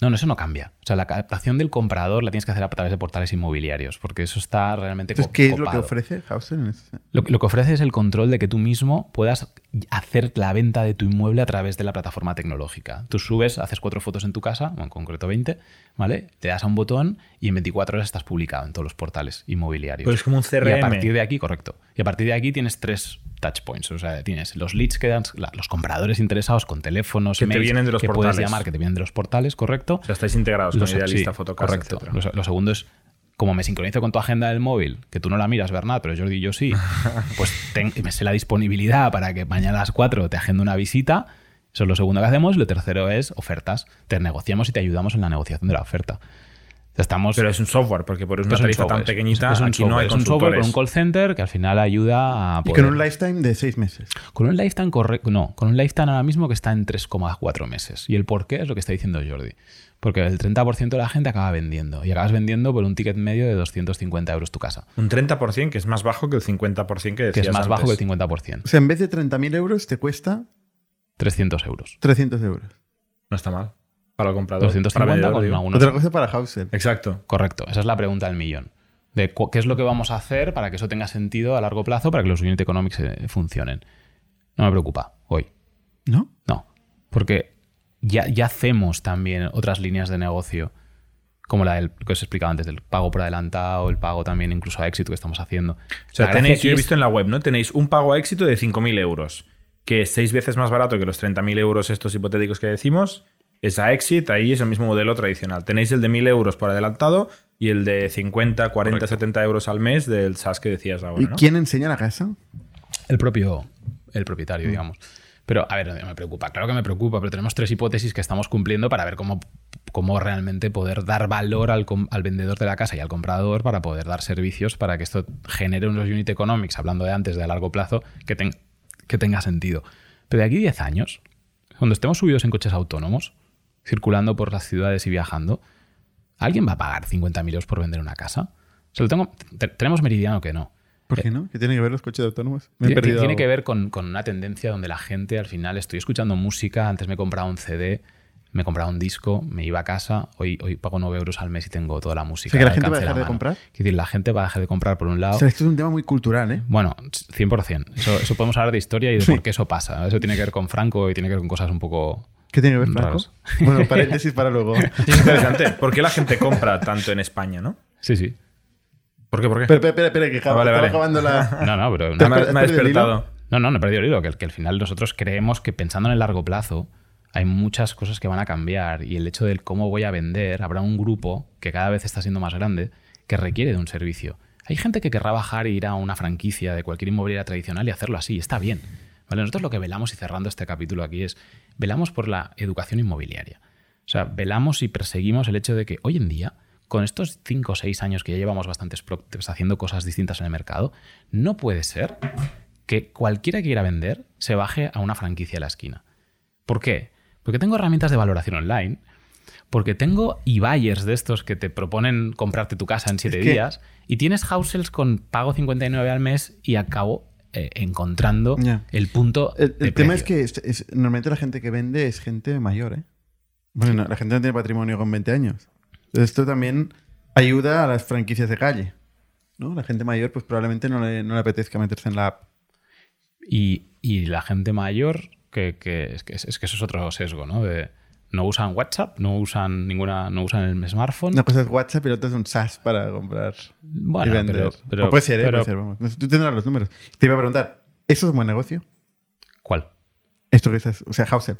No, no, eso no cambia. O sea, la captación del comprador la tienes que hacer a través de portales inmobiliarios, porque eso está realmente Entonces, ¿qué es lo que ofrece Hausen? Lo, que- lo que ofrece es el control de que tú mismo puedas hacer la venta de tu inmueble a través de la plataforma tecnológica. Tú subes, haces cuatro fotos en tu casa, o en concreto 20, ¿vale? Te das a un botón y en 24 horas estás publicado en todos los portales inmobiliarios. Pues es como un Y a CRM. partir de aquí, correcto. Y a partir de aquí tienes tres touch points. O sea, tienes los leads que dan los compradores interesados con teléfonos, Que te vienen de los que puedes portales. llamar, que te vienen de los portales, correcto. O sea, estáis integrados Lo con Idealista, sí, Fotocasa, correcto. Lo, lo segundo es, como me sincronizo con tu agenda del móvil, que tú no la miras, Bernat, pero Jordi y yo sí, pues ten- me sé la disponibilidad para que mañana a las 4 te agendo una visita. Eso es lo segundo que hacemos. Lo tercero es ofertas. Te negociamos y te ayudamos en la negociación de la oferta. Estamos Pero es un software, porque por una un tarifa software, tan pequeñita, es un aquí no hay software, es un software con un call center que al final ayuda a Y poder- con un lifetime de seis meses. con un lifetime correcto, no, con un lifetime ahora mismo que está en 3,4 meses. Y el por qué es lo que está diciendo Jordi. Porque el 30% de la gente acaba vendiendo. Y acabas vendiendo por un ticket medio de 250 euros tu casa. Un 30% que es más bajo que el 50% que Que decías es más bajo que el 50%. O sea, en vez de 30.000 euros, te cuesta 300 euros. 300 euros. No está mal. Para el comprador. 250 para vendedor, con. Otra cosa para Hausen. Exacto. Correcto. Esa es la pregunta del millón. De qué es lo que vamos a hacer para que eso tenga sentido a largo plazo, para que los unit economics eh, funcionen. No me preocupa hoy. ¿No? No, porque ya, ya hacemos también otras líneas de negocio, como la del, que os he explicado antes, del pago por adelantado, el pago también incluso a éxito que estamos haciendo. O sea, La tenéis, yo he visto en la web, ¿no? Tenéis un pago a éxito de 5.000 euros, que es seis veces más barato que los 30.000 euros estos hipotéticos que decimos. Es a exit, ahí es el mismo modelo tradicional. Tenéis el de 1.000 euros por adelantado y el de 50, 40, 70 euros al mes del SaaS que decías ahora, ¿Y ¿no? quién enseña la casa? El propio, el propietario, digamos. Pero, a ver, no me preocupa. Claro que me preocupa, pero tenemos tres hipótesis que estamos cumpliendo para ver cómo, cómo realmente poder dar valor al, al vendedor de la casa y al comprador para poder dar servicios para que esto genere unos unit economics, hablando de antes, de a largo plazo, que, ten- que tenga sentido. Pero de aquí a 10 años, cuando estemos subidos en coches autónomos, circulando por las ciudades y viajando, ¿alguien va a pagar 50.000 euros por vender una casa? O sea, lo tengo, te- tenemos meridiano que no. ¿Por qué no? ¿Qué tiene que ver los coches autónomos? Me he Tiene, perdido tiene algo. que ver con, con una tendencia donde la gente al final estoy escuchando música, antes me compraba un CD, me compraba un disco, me iba a casa, hoy, hoy pago 9 euros al mes y tengo toda la música. O sea, que la gente va a dejar de comprar. Quiero decir, la gente va a dejar de comprar por un lado. O sea, esto es un tema muy cultural, ¿eh? Bueno, 100%. Eso, eso podemos hablar de historia y de Sí. por qué eso pasa. Eso tiene que ver con Franco y tiene que ver con cosas un poco... ¿Qué tiene que ver, Franco? Raros. Bueno, paréntesis para luego. Es interesante. ¿Por qué la gente compra tanto en España, no? Sí, sí. ¿Por qué? ¿Por qué? Espera, espera, espera, que acaba- Ah, vale, estaba vale. acabando la... No, no, pero... No, me, me ha despertado. No, no, no he perdido el hilo, que, que al final nosotros creemos que pensando en el largo plazo hay muchas cosas que van a cambiar y el hecho del cómo voy a vender, habrá un grupo que cada vez está siendo más grande que requiere de un servicio. Hay gente que querrá bajar e ir a una franquicia de cualquier inmobiliaria tradicional y hacerlo así, está bien. ¿Vale? Nosotros lo que velamos y cerrando este capítulo aquí es, velamos por la educación inmobiliaria. O sea, velamos y perseguimos el hecho de que hoy en día, con estos 5 o 6 años que ya llevamos bastantes prospects haciendo cosas distintas en el mercado, no puede ser que cualquiera que quiera vender se baje a una franquicia de la esquina. ¿Por qué? Porque tengo herramientas de valoración online, porque tengo e-buyers de estos que te proponen comprarte tu casa en 7 Es que- días y tienes houses con pago 59 al mes y acabo eh, encontrando el punto El, de el tema es que es- es- normalmente la gente que vende es gente mayor, ¿eh? Bueno, no, la gente no tiene patrimonio con 20 años. Entonces, esto también ayuda a las franquicias de calle. ¿no? La gente mayor, pues probablemente no le, no le apetezca meterse en la app. Y, y la gente mayor, que, que es, que es que eso es otro sesgo, ¿no? De, no usan WhatsApp, no usan ninguna, no usan el smartphone. Una cosa es WhatsApp y la otra es un SaaS para comprar Bueno, y vender. pero- pero- O puede ser, ¿eh? pero- puede ser, vamos. Tú tendrás los números. Te iba a preguntar, ¿eso es un buen negocio? ¿Cuál? Esto que estás, o sea, Housel.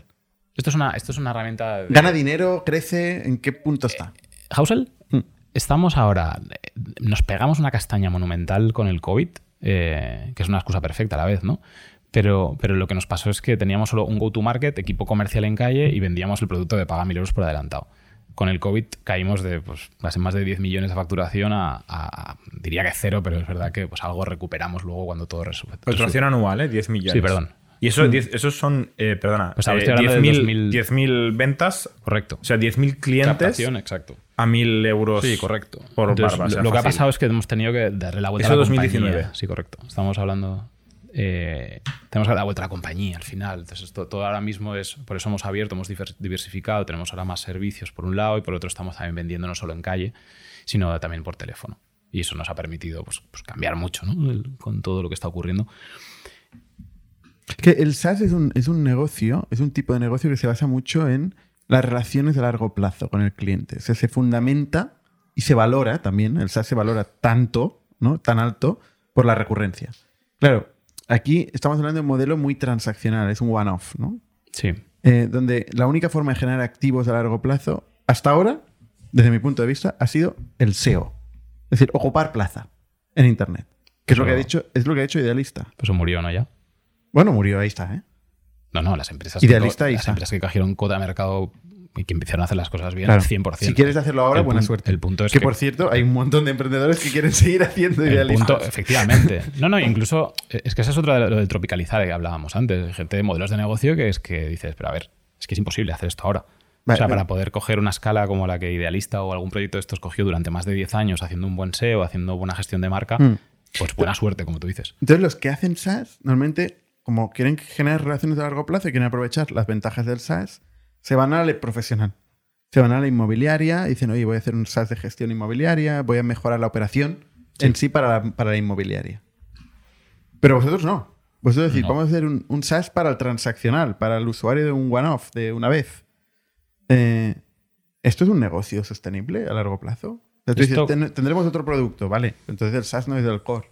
Esto es una, esto es una herramienta. de- ¿Gana dinero? ¿Crece? ¿En qué punto está? Housel, Hmm. estamos ahora. eh, Nos pegamos una castaña monumental con el COVID, eh, que es una excusa perfecta a la vez, ¿no? Pero, pero lo que nos pasó es que teníamos solo un go-to-market, equipo comercial en calle y vendíamos el producto de paga mil euros por adelantado. Con el COVID caímos de pues, más de 10 millones de facturación a, a- a- diría que cero, pero es verdad que pues, algo recuperamos luego cuando todo resuelve. Facturación anual, ¿eh? 10 millones. Sí, perdón. Y eso, 10 esos son, eh, perdona, Pues eh, estoy hablando de 10.000 2000. 10.000 ventas, Correcto. o sea, 10.000 clientes Captación, exacto. a 1.000 euros Sí, correcto. por Entonces, barba. o sea, lo que ha pasado es que hemos tenido que darle la vuelta Eso a la 2019. compañía. Sí, correcto. Estamos hablando. Eh, tenemos dar la vuelta a la compañía al final. Entonces, todo ahora mismo es. Por eso hemos abierto, hemos diver- diversificado. Tenemos ahora más servicios por un lado y por otro estamos también vendiendo no solo en calle, sino también por teléfono. Y eso nos ha permitido pues, pues, cambiar mucho ¿no? Con todo lo que está ocurriendo. Que el SaaS es un, es un negocio, es un tipo de negocio que se basa mucho en las relaciones a largo plazo con el cliente. O sea, se fundamenta y se valora también, el SaaS se valora tanto, ¿no? Tan alto por la recurrencia. Claro, aquí estamos hablando de un modelo muy transaccional, es un one-off, ¿no? Sí. Eh, donde la única forma de generar activos a largo plazo, hasta ahora, desde mi punto de vista, ha sido el SEO. Es decir, ocupar plaza en Internet. Que es lo que ha dicho, es lo que ha hecho Idealista. Pues murió, ¿no? Ya. Bueno, murió, ahí está, ¿eh? No, no, las empresas. Idealista que, y las empresas que cogieron cota de mercado y que empezaron a hacer las cosas bien, Claro. 100%. Si quieres hacerlo ahora, El buena suerte. El punto es que, que por cierto, hay un montón de emprendedores que quieren seguir haciendo El punto, efectivamente. No, no, incluso eh, es que esa es otra de lo del tropicalizar que hablábamos antes. Hay gente de modelos de negocio que es que dices, pero a ver, es que es imposible hacer esto ahora. Vale, o sea, para poder coger una escala como la que Idealista o algún proyecto de estos cogió durante más de 10 años haciendo un buen SEO, haciendo buena gestión de marca, Mm. pues buena suerte, como tú dices. Entonces, los que hacen SaaS, normalmente, como quieren generar relaciones a largo plazo y quieren aprovechar las ventajas del SaaS, se van a la profesional. Se van a la inmobiliaria y dicen, oye, voy a hacer un SaaS de gestión inmobiliaria, voy a mejorar la operación en sí para la, para la inmobiliaria. Pero vosotros no. Vosotros decís, No. vamos a hacer un, un SaaS para el transaccional, para el usuario de un one-off, de una vez. Eh, ¿Esto es un negocio sostenible a largo plazo? Dices, "Ten- tendremos otro producto, vale. Entonces el SaaS no es del core.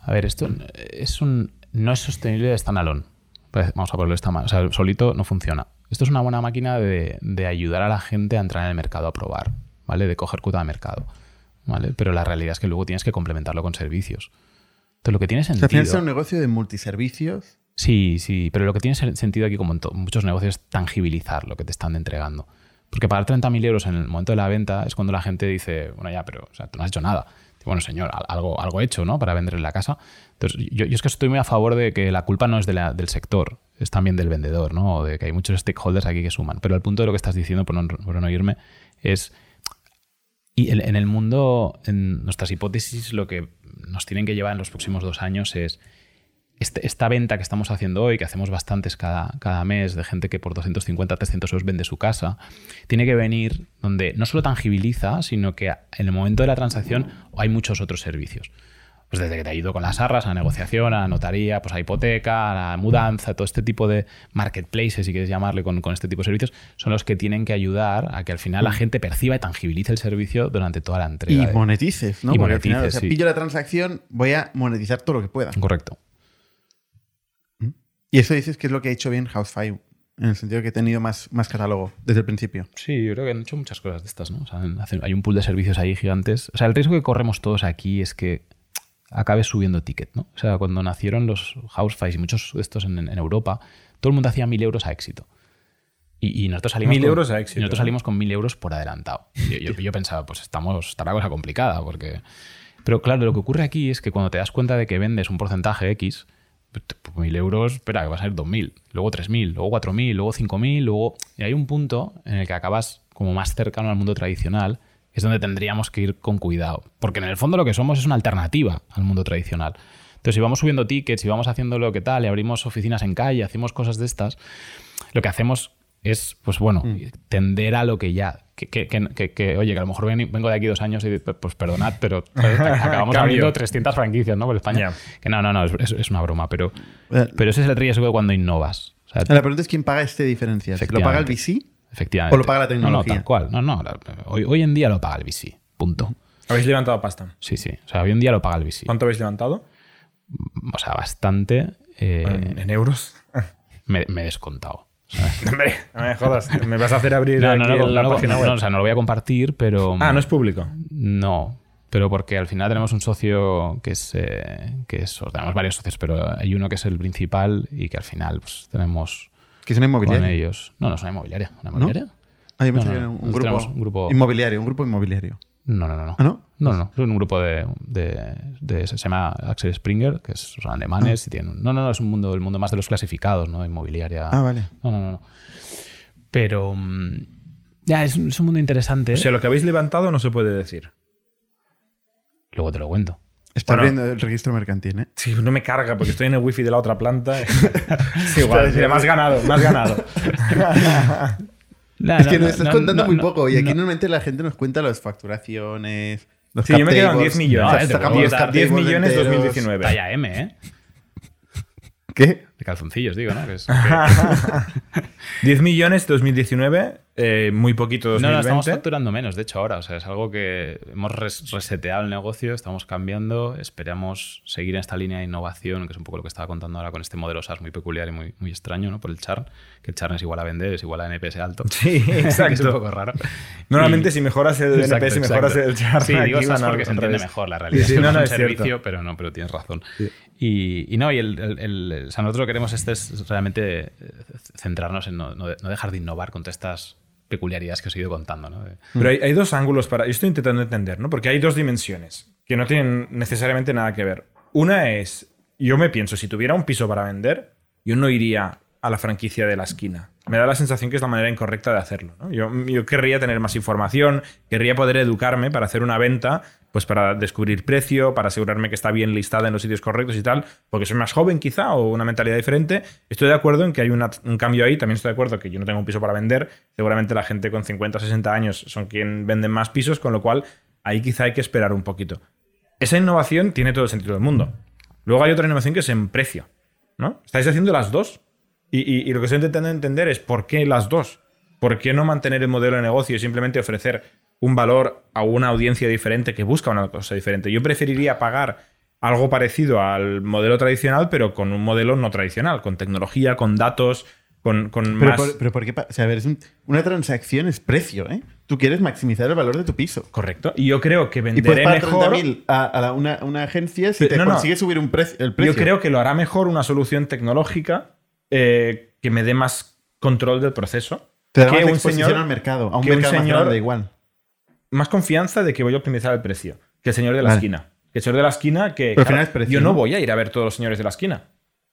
A ver, esto es un, no es sostenible de standalone. Pues Vamos a ponerlo esta manera. O sea, solito no funciona. Esto es una buena máquina de, de ayudar a la gente a entrar en el mercado a probar, ¿vale? De coger cuota de mercado, ¿vale? Pero la realidad es que luego tienes que complementarlo con servicios. Entonces, lo que tiene O sea, sentido... es un negocio de multiservicios. Sí, sí, pero lo que tiene sen- sentido aquí, como en muchos negocios, es tangibilizar lo que te están entregando. Porque pagar 30.000 euros en el momento de la venta es cuando la gente dice, bueno, ya, pero o sea, tú no has hecho nada. Bueno, señor, al- algo, algo hecho, ¿no? Para vender en la casa. Entonces, yo, yo es que estoy muy a favor de que la culpa no es de la- del sector, es también del vendedor, ¿no? O de que hay muchos stakeholders aquí que suman. Pero el punto de lo que estás diciendo, por no, por no irme, es y en, en el mundo, en nuestras hipótesis, lo que nos tienen que llevar en los próximos dos años es este- esta venta que estamos haciendo hoy, que hacemos bastantes cada, cada mes, de gente que por 250, 300 euros vende su casa, tiene que venir donde no solo tangibiliza, sino que en el momento de la transacción hay muchos otros servicios. Pues desde que te ayudo con las arras, a la negociación, a la notaría, pues a hipoteca, a la mudanza, todo este tipo de marketplaces, si quieres llamarle con, con este tipo de servicios, son los que tienen que ayudar a que al final la gente perciba y tangibilice el servicio durante toda la entrega. Y de- monetices, ¿no? Y Porque al final, o sea, sí. pillo la transacción, voy a monetizar todo lo que pueda. Correcto. Y eso dices que es lo que ha hecho bien Housefly, en el sentido que he tenido más, más catálogo desde el principio. Sí, yo creo que han hecho muchas cosas de estas, ¿no? O sea, hacen- hay un pool de servicios ahí gigantes. O sea, el riesgo que corremos todos aquí es que acabe subiendo ticket, ¿no? O sea, cuando nacieron los Houseflies y muchos de estos en, en Europa, todo el mundo hacía mil euros a éxito. Y, y nosotros salimos Mil con, euros a éxito, y nosotros ¿no? salimos con mil euros por adelantado. Y Yo, yo- yo pensaba, pues estamos, está la cosa complicada, porque. Pero claro, lo que ocurre aquí es que cuando te das cuenta de que vendes un porcentaje X, pues, mil euros, espera, que va a ser dos mil, luego tres mil, luego cuatro mil, luego cinco mil, luego. Y hay un punto en el que acabas como más cercano al mundo tradicional, es donde tendríamos que ir con cuidado. Porque en el fondo lo que somos es una alternativa al mundo tradicional. Entonces, si vamos subiendo tickets, si vamos haciendo lo que tal, y abrimos oficinas en calle, hacemos cosas de estas, lo que hacemos es, pues bueno, tender a lo que ya. Que, que- que- que- que, oye, que a lo mejor ven- vengo de aquí dos años y pues perdonad, pero acabamos abriendo 300 franquicias, ¿no? Por España. Que no, no, no, es, una broma, pero, Eh, pero ese es el riesgo de cuando innovas. O sea, La pregunta es quién paga este diferencia. ¿Lo paga el. VC? Efectivamente. O lo paga la No, no, tecnología. tal cual. No, no. la- hoy, hoy en día lo paga el VC. Punto. ¿Habéis levantado pasta? Sí, sí. O sea, hoy en día lo paga el VC. ¿Cuánto habéis levantado? O sea, bastante. eh, ¿En, en euros? me, me he descontado. ¿sabes? Hombre, no me jodas. Me vas a hacer abrir No, no, no, la no, página no, web. no, o sea, no lo voy a compartir, pero. ah, no es público. No, pero porque al final tenemos un socio que es, eh, que es, o tenemos varios socios, pero hay uno que es el principal y que al final pues, tenemos Que es una con inmobiliaria. ellos. No, no es una inmobiliaria. ¿Una inmobiliaria? Ah, yo No, un, grupo, tenemos un grupo- inmobiliario, un grupo inmobiliario. No, no, no. no. ¿Ah, no? No, no, es un grupo de, de- de- se llama Axel Springer, que es, son alemanes y tienen, un- no, no, no, es un mundo, el mundo más de los clasificados, ¿no? Inmobiliaria. Ah, vale. No, no, no, no. Pero mm, ya es, un- es un mundo interesante. O sea, lo que habéis levantado no se puede decir. Luego te lo cuento. Está Bueno. abriendo el registro mercantil, ¿eh? Sí, no me carga porque estoy en el wifi de la otra planta. sí, igual. me has ganado, me has ganado. No, es que no, nos estás no, contando no, muy no, poco y aquí no. normalmente la gente nos cuenta las facturaciones, los Sí, yo me quedo en cap 10 tables. millones. No, eh, te Sacamos puedo los dar cap 10 tables millones enteros. 2019. Talla M, ¿eh? ¿Qué? De calzoncillos, digo, ¿no? Que es- 10 millones 2019, eh, muy poquito No, 2020. no, estamos facturando menos, de hecho, ahora. O sea, es algo que hemos res- reseteado el negocio, estamos cambiando, esperamos seguir en esta línea de innovación, que es un poco lo que estaba contando ahora con este modelo SaaS muy peculiar y muy, muy extraño, ¿no? Por el churn, que el churn es igual a vender, es igual a NPS alto. Sí, que es un exacto. poco raro. Normalmente Y- si mejoras el Exacto, NPS, exacto. mejoras el char. Sí, digo al- porque se entiende mejor la realidad. Sí, sí, es que no, es no, un es servicio, pero no, pero tienes razón. Y, y no, y el, el- el- o sea, nosotros lo que queremos este es realmente eh, centrarnos en no, no de- no dejar de innovar contra estas peculiaridades que os he ido contando. ¿no? Pero hay, dos ángulos para. Yo estoy intentando entender, ¿no? Porque hay dos dimensiones que no tienen necesariamente nada que ver. Una es. Yo me pienso, si tuviera un piso para vender, yo no iría a la franquicia de la esquina. Me da la sensación que es la manera incorrecta de hacerlo. yo querría tener más información, querría poder educarme para hacer una venta, pues para descubrir precio, para asegurarme que está bien listada en los sitios correctos y tal, porque soy más joven quizá o una mentalidad diferente. Estoy de acuerdo en que hay un cambio ahí, también estoy de acuerdo que yo no tengo un piso para vender, seguramente la gente con 50 o 60 años son quien venden más pisos, con lo cual ahí quizá hay que esperar un poquito. Esa innovación tiene todo el sentido del mundo. Luego hay otra innovación que es en precio, ¿no? Estáis haciendo las dos. Y, y- y lo que estoy intentando entender es por qué las dos. ¿Por qué no mantener el modelo de negocio y simplemente ofrecer un valor a una audiencia diferente que busca una cosa diferente? Yo preferiría pagar algo parecido al modelo tradicional, pero con un modelo no tradicional, con tecnología, con datos, con, con Pero, más... por, pero ¿por qué? pa- O sea, a ver, es un- una transacción es precio, ¿eh? Tú quieres maximizar el valor de tu piso. Correcto. Y yo creo que Y venderé pagar mejor... 30.000 a, a la- una, una agencia si Pero- te no, no. consigues subir un precio, el precio. Yo creo que lo hará mejor una solución tecnológica eh, que me dé más control del proceso. te da que más un señor- al mercado, a un más señor- grande igual. Más confianza de que voy a optimizar el precio que el señor de la Vale. esquina. Que el señor de la esquina que... Pero al final es precio, yo no ¿no? voy a ir a ver todos los señores de la esquina.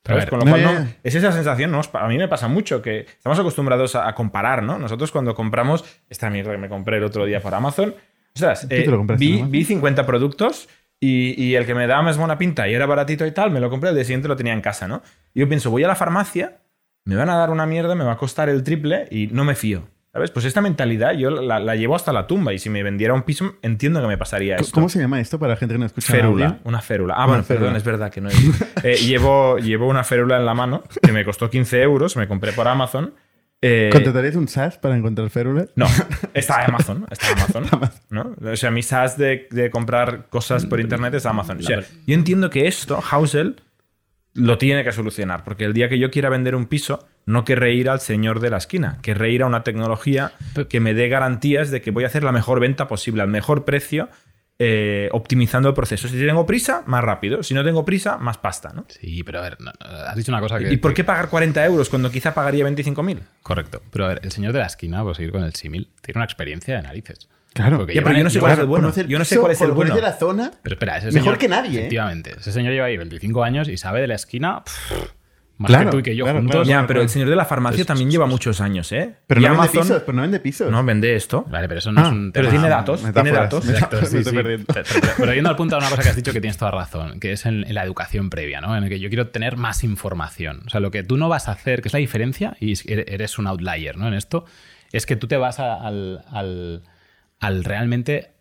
¿Sabes? Con lo cual, no- es esa sensación, ¿no? a mí me pasa mucho que estamos acostumbrados a, a comparar, ¿no? Nosotros cuando compramos esta mierda que me compré el otro día por Amazon, ostras, en vi, Amazon? vi 50 productos y, y el que me daba más buena pinta y era baratito y tal, me lo compré, el día siguiente lo tenía en casa, ¿no? Y yo pienso, voy a la farmacia, me van a dar una mierda, me va a costar el triple y no me fío. ¿Sabes? Pues esta mentalidad yo la, la llevo hasta la tumba y si me vendiera un piso entiendo que me pasaría esto. ¿Cómo se llama esto para la gente que no escucha Férula, audio? una férula. Ah, Una bueno, férula. perdón, es verdad que no es. Eh, llevo, llevo una férula en la mano que me costó 15 euros, me compré por Amazon. Eh, ¿Contratarías un SaaS para encontrar férulas? no, está en Amazon. Está en Amazon. ¿no? O sea, mi SaaS de, de comprar cosas por internet es Amazon. O sea, yo entiendo que esto, Housel, lo tiene que solucionar. Porque el día que yo quiera vender un piso, no querré ir al señor de la esquina. Querré ir a una tecnología que me dé garantías de que voy a hacer la mejor venta posible, al mejor precio, eh, optimizando el proceso. Si tengo prisa, más rápido. Si no tengo prisa, más pasta. ¿no? Sí, pero a ver, no, has dicho una cosa que. ¿Y por qué pagar 40 euros cuando quizá pagaría 25.000? Correcto. Pero a ver, el señor de la esquina, por seguir con el símil, tiene una experiencia de narices. Claro. Porque Ya, pero yo no sé cuál es el bueno. Yo no sé cuál es el bueno. la zona. Pero espera, ese Mejor señor- que nadie, ¿eh? Efectivamente. Ese señor lleva ahí 25 años y sabe de la esquina pff, más Claro, que tú y que yo claro, juntos. Ya, pero el señor de la farmacia Pues- también lleva muchos años, ¿eh? Pero Y no vende pisos, pero no vende pisos. no vende esto. Vale, pero eso no Ah, es un pero tema- tiene datos, tiene datos. Exacto, metáforas, sí, me estoy sí. perdiendo. Pero, pero- pero yendo al punto de una cosa que has dicho que tienes toda razón, que es en, en la educación previa, ¿no? En el que yo quiero tener más información. O sea, lo que tú no vas a hacer, que es la diferencia, y es- eres un outlier, ¿no? En esto, es que tú te vas a- al, al- al realmente.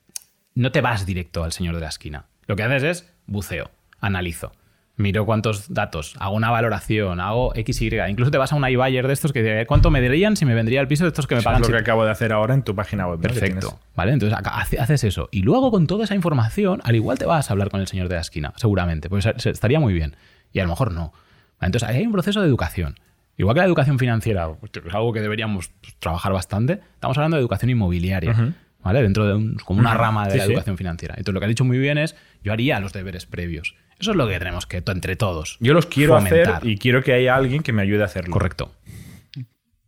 No te vas directo al señor de la esquina. Lo que haces es buceo, analizo. Miro cuántos datos, hago una valoración, hago X, Y. Incluso te vas a un iBuyer de estos que dice, ¿cuánto me dirían si me vendría el piso de estos que me Eso pagan? es lo si-?" que acabo de hacer ahora en tu página web. Perfecto. ¿Vale? Entonces haces eso. Y luego con toda esa información, al igual te vas a hablar con el señor de la esquina, seguramente. Pues estaría muy bien. Y a lo mejor no. Entonces hay un proceso de educación. Igual que la educación financiera, pues, es algo que deberíamos pues, trabajar bastante, estamos hablando de educación inmobiliaria. ¿Vale? Dentro de un- como una rama de Sí, la sí. educación financiera. Entonces lo que has dicho muy bien es, yo haría los deberes previos. Eso es lo que tenemos que, entre todos. Yo los quiero fomentar. hacer y quiero que haya alguien que me ayude a hacerlo. Correcto.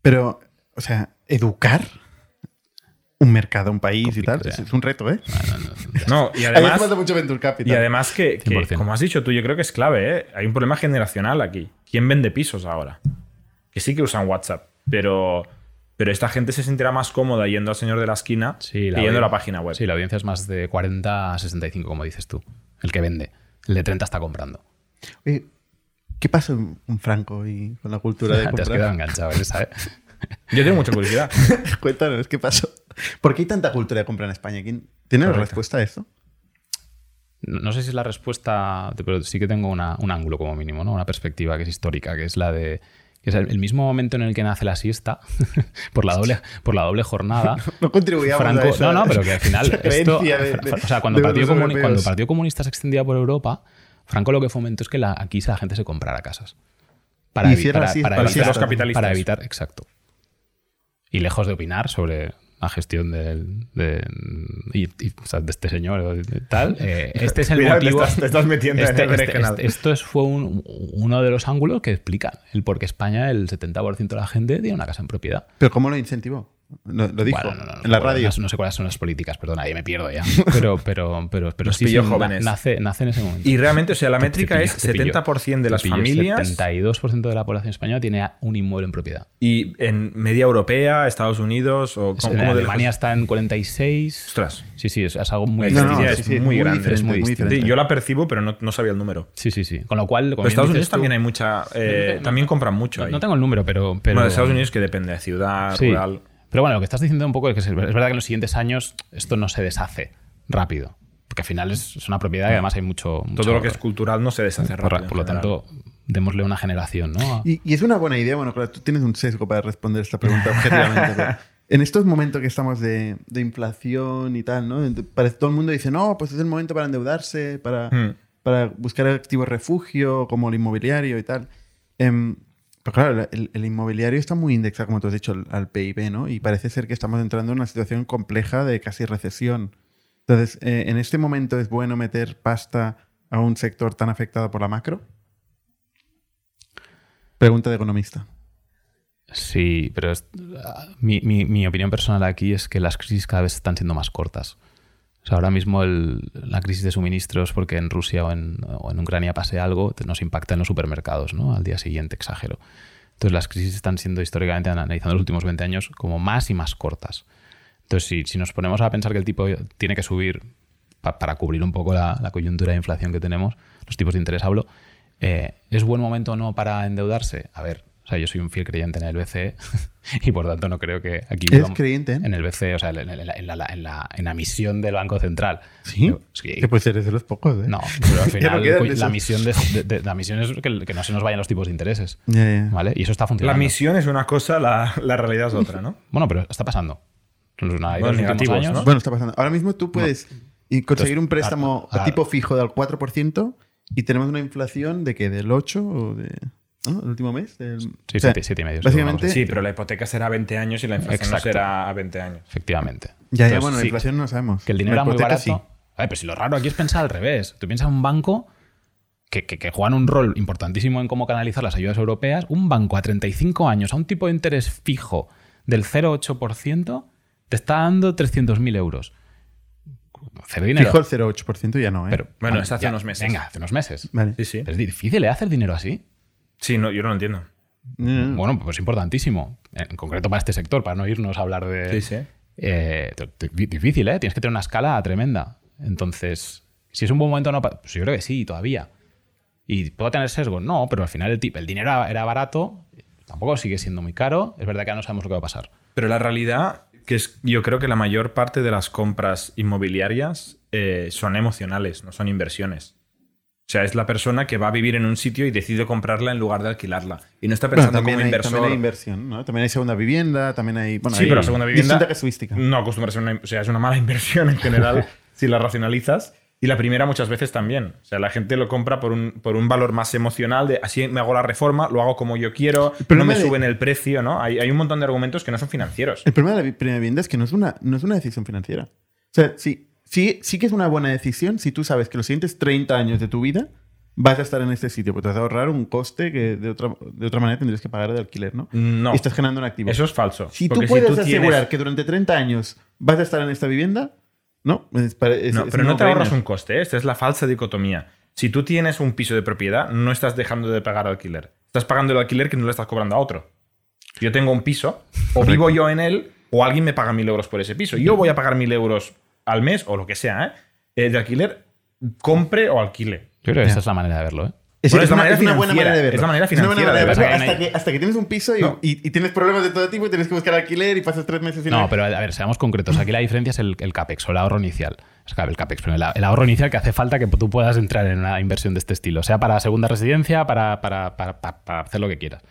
Pero, o sea, educar un mercado, un país y tal, es, es un reto, ¿eh? No, y Ahí hace además, falta mucho Venture Capital. y además que, que, 100%. como has dicho tú, yo creo que es clave, ¿eh? Hay un problema generacional aquí. ¿Quién vende pisos ahora? Que sí que usan WhatsApp, pero, pero esta gente se sentirá más cómoda yendo al señor de la esquina Sí, que yendo a la página web. Sí, la audiencia es más de 40 a 65, como dices tú. El que vende. El de 30 está comprando. Oye, ¿Qué pasa en en Franco y con la cultura de Te has comprar? quedado enganchado, ¿eh? ¿sabes? Yo tengo mucha curiosidad. Cuéntanos, ¿qué pasó? ¿Por qué hay tanta cultura de compra en España? ¿Quién tiene la respuesta a esto? No no sé si es la respuesta, pero sí que tengo una- un ángulo como mínimo, ¿no? Una perspectiva que es histórica, que es la de que es el, mismo momento en el que nace la siesta, por la doble, por la doble jornada. No contribuíamos Franco, a no, no, pero que al final esto, de- de- o sea, cuando, el Partido los Comuni- europeos. cuando el Partido Comunista se extendía por Europa, Franco lo que fomentó es que la, aquí la gente se comprara casas. Para, Y evi- para, para para evitar, los capitalistas. para evitar, exacto. Y lejos de opinar sobre la gestión del- de, y- y, o sea, de este señor o de tal, eh, este es el te motivo. estás- te estás metiendo en Este- el este- este- esto es, fue un- uno de los ángulos que explican el por qué España, el 70% de la gente tiene una casa en propiedad. ¿Pero cómo lo incentivó? Lo, lo dijo Bueno, no, no, no en la radio. No sé cuáles son las políticas, perdón, ahí me pierdo ya. Pero, pero, pero, pero Nos sí, pilló sí, jóvenes. nace, nace en ese momento. Y realmente, o sea, la Te- te métrica pilló, es te pilló. 70% de Te las pilló, familias 72% de la población española tiene un inmueble en propiedad. y en media europea, Estados Unidos o En ¿cómo- cómo de Alemania está en 46. Ostras. Sí, sí, es, es algo muy No, no, diferencia sí, es sí, muy grande, es muy diferente. Yo la percibo, pero no, no sabía el número. Sí, sí, sí. Con lo cual, como Estados Unidos tú- también hay mucha. eh, también compran mucho No, ahí. no tengo el número, pero. pero bueno, de Estados Unidos que depende de ciudad, rural. Pero bueno, lo que estás diciendo un poco es que es verdad que en los siguientes años esto no se deshace rápido. Porque al final es, una propiedad y además hay mucho. mucho Todo lo que es cultural no se deshace Por, rápido. por lo tanto, démosle una generación, ¿no? Y, y es una buena idea, bueno, claro, tú tienes un sesgo para responder esta pregunta objetivamente. pero en estos momentos que estamos de, de inflación y tal, ¿no? Todo el mundo dice, no, pues es el momento para endeudarse, para, Hmm. para buscar activos refugio, como el inmobiliario y tal. Em, pero claro, el, inmobiliario está muy indexado, como tú has dicho, al, PIB, ¿no? Y parece ser que estamos entrando en una situación compleja de casi recesión. Entonces, eh, ¿en este momento es bueno meter pasta a un sector tan afectado por la macro? Pregunta de economista. Sí, pero ah, mi, mi- mi opinión personal aquí es que las crisis cada vez están siendo más cortas. O ahora mismo la crisis de suministros, porque en Rusia o en, Ucrania pase algo, nos impacta en los supermercados, ¿no? Al día siguiente, exagero. Entonces las crisis están siendo históricamente, analizando los últimos 20 años, como más y más cortas. Entonces, si, nos ponemos a pensar que el tipo tiene que subir pa- para cubrir un poco la, la coyuntura de inflación que tenemos, los tipos de interés hablo, eh, ¿es buen momento o no para endeudarse? A ver, o sea, yo soy un fiel creyente en el BCE y por tanto no creo que aquí ¿Eres creyente en? en el BCE, o sea, en, la, en la- en la- en la- en la misión del Banco Central. ¿Sí? Yo- sí. Que pues eres de los pocos, ¿eh? No, pero al no final la, misión de, de- de- la misión es que, que no se nos vayan los tipos de intereses. ¿Vale? Y eso está La funcionando. misión es una cosa, la, la realidad es otra, ¿no? Bueno, pero está pasando. Los, Bueno, negativos, años, ¿no? Bueno, está pasando. Ahora mismo tú puedes y conseguir Entonces, un préstamo ahora- a tipo fijo del 4% y tenemos una inflación de que del 8 o de... ¿no? ¿El último mes? Sí, o sea, siete, siete y medio. Básicamente, Sí, pero la hipoteca será a 20 años y la inflación no será a 20 años. Efectivamente. ya, ya, bueno, la sí, inflación no sabemos. Que el dinero era muy barato. A ver, pero si lo raro aquí es pensar al revés. Tú piensas en un banco que, que, que juegan un rol importantísimo en cómo canalizar las ayudas europeas. Un banco a 35 años a un tipo de interés fijo del 0,8% te está dando 300.000 euros. Hacer dinero. Fijo el 0,8% ya no, ¿eh? Pero, Bueno, vale, es hace ya, unos meses. Venga, hace unos meses. Vale. Sí, sí. Pero es difícil, ¿eh? Hacer dinero así. Sí, no, yo no lo entiendo. Mm. Bueno, pues importantísimo. En concreto para este sector, para no irnos a hablar de. Sí, sí. Eh, difícil, ¿eh? Tienes que tener una escala tremenda. Entonces, si es un buen momento o no, pues yo creo que sí, todavía. ¿Y puedo tener sesgo? No, pero al final el, tip- el dinero era, barato, tampoco sigue siendo muy caro. Es verdad que ahora no sabemos lo que va a pasar. Pero la realidad, que es, yo creo que la mayor parte de las compras inmobiliarias eh, son emocionales, no son inversiones. O sea, es la persona que va a vivir en un sitio y decide comprarla en lugar de alquilarla. Y no está Bueno, pensando también, como hay, inversor. también hay inversión, ¿no? También hay segunda vivienda, también hay. Bueno, Sí, hay pero la segunda vivienda- Distinta casuística. No acostumbra a ser una, o sea, es una mala inversión en general si la racionalizas. Y la primera muchas veces también. O sea, la gente lo compra por un, por un valor más emocional de así me hago la reforma, lo hago como yo quiero, no problema me de- suben el precio, ¿no? Hay, hay un montón de argumentos que no son financieros. El problema de la primera vivienda es que no es una, no es una decisión financiera. O sea, sí, sí, sí que es una buena decisión si tú sabes que los siguientes 30 años de tu vida vas a estar en este sitio, porque te vas a ahorrar un coste que de otra, de otra manera tendrías que pagar de alquiler, ¿no? No, Y estás generando un activo. eso es falso. si tú puedes tienes- asegurar que durante 30 años vas a estar en esta vivienda, no. Es, pare- es- No, pero un no te ahorras un coste. ¿eh? Esta es la falsa dicotomía. Si tú tienes un piso de propiedad, no estás dejando de pagar alquiler. Estás pagando el alquiler que no le estás cobrando a otro. Yo tengo un piso, o vivo yo en él, o alguien me paga mil euros por ese piso. Yo voy a pagar mil euros al mes, o lo que sea, ¿eh? Eh, de alquiler, compre o alquile. Yo creo que esa es la manera de verlo, ¿eh? Es, Bueno, es una, manera es una buena financiera, manera de verlo. es la manera Es una buena financiera manera de verlo hasta que, hasta que tienes un piso y, No. y- y tienes problemas de todo tipo y tienes que buscar alquiler y pasas tres meses sin No, pero a ver, seamos concretos. Aquí la diferencia es el, el CAPEX o el ahorro inicial. Es que el CAPEX, pero el, el ahorro inicial que hace falta que tú puedas entrar en una inversión de este estilo, sea para segunda residencia, para, para, para- para- para hacer lo que quieras.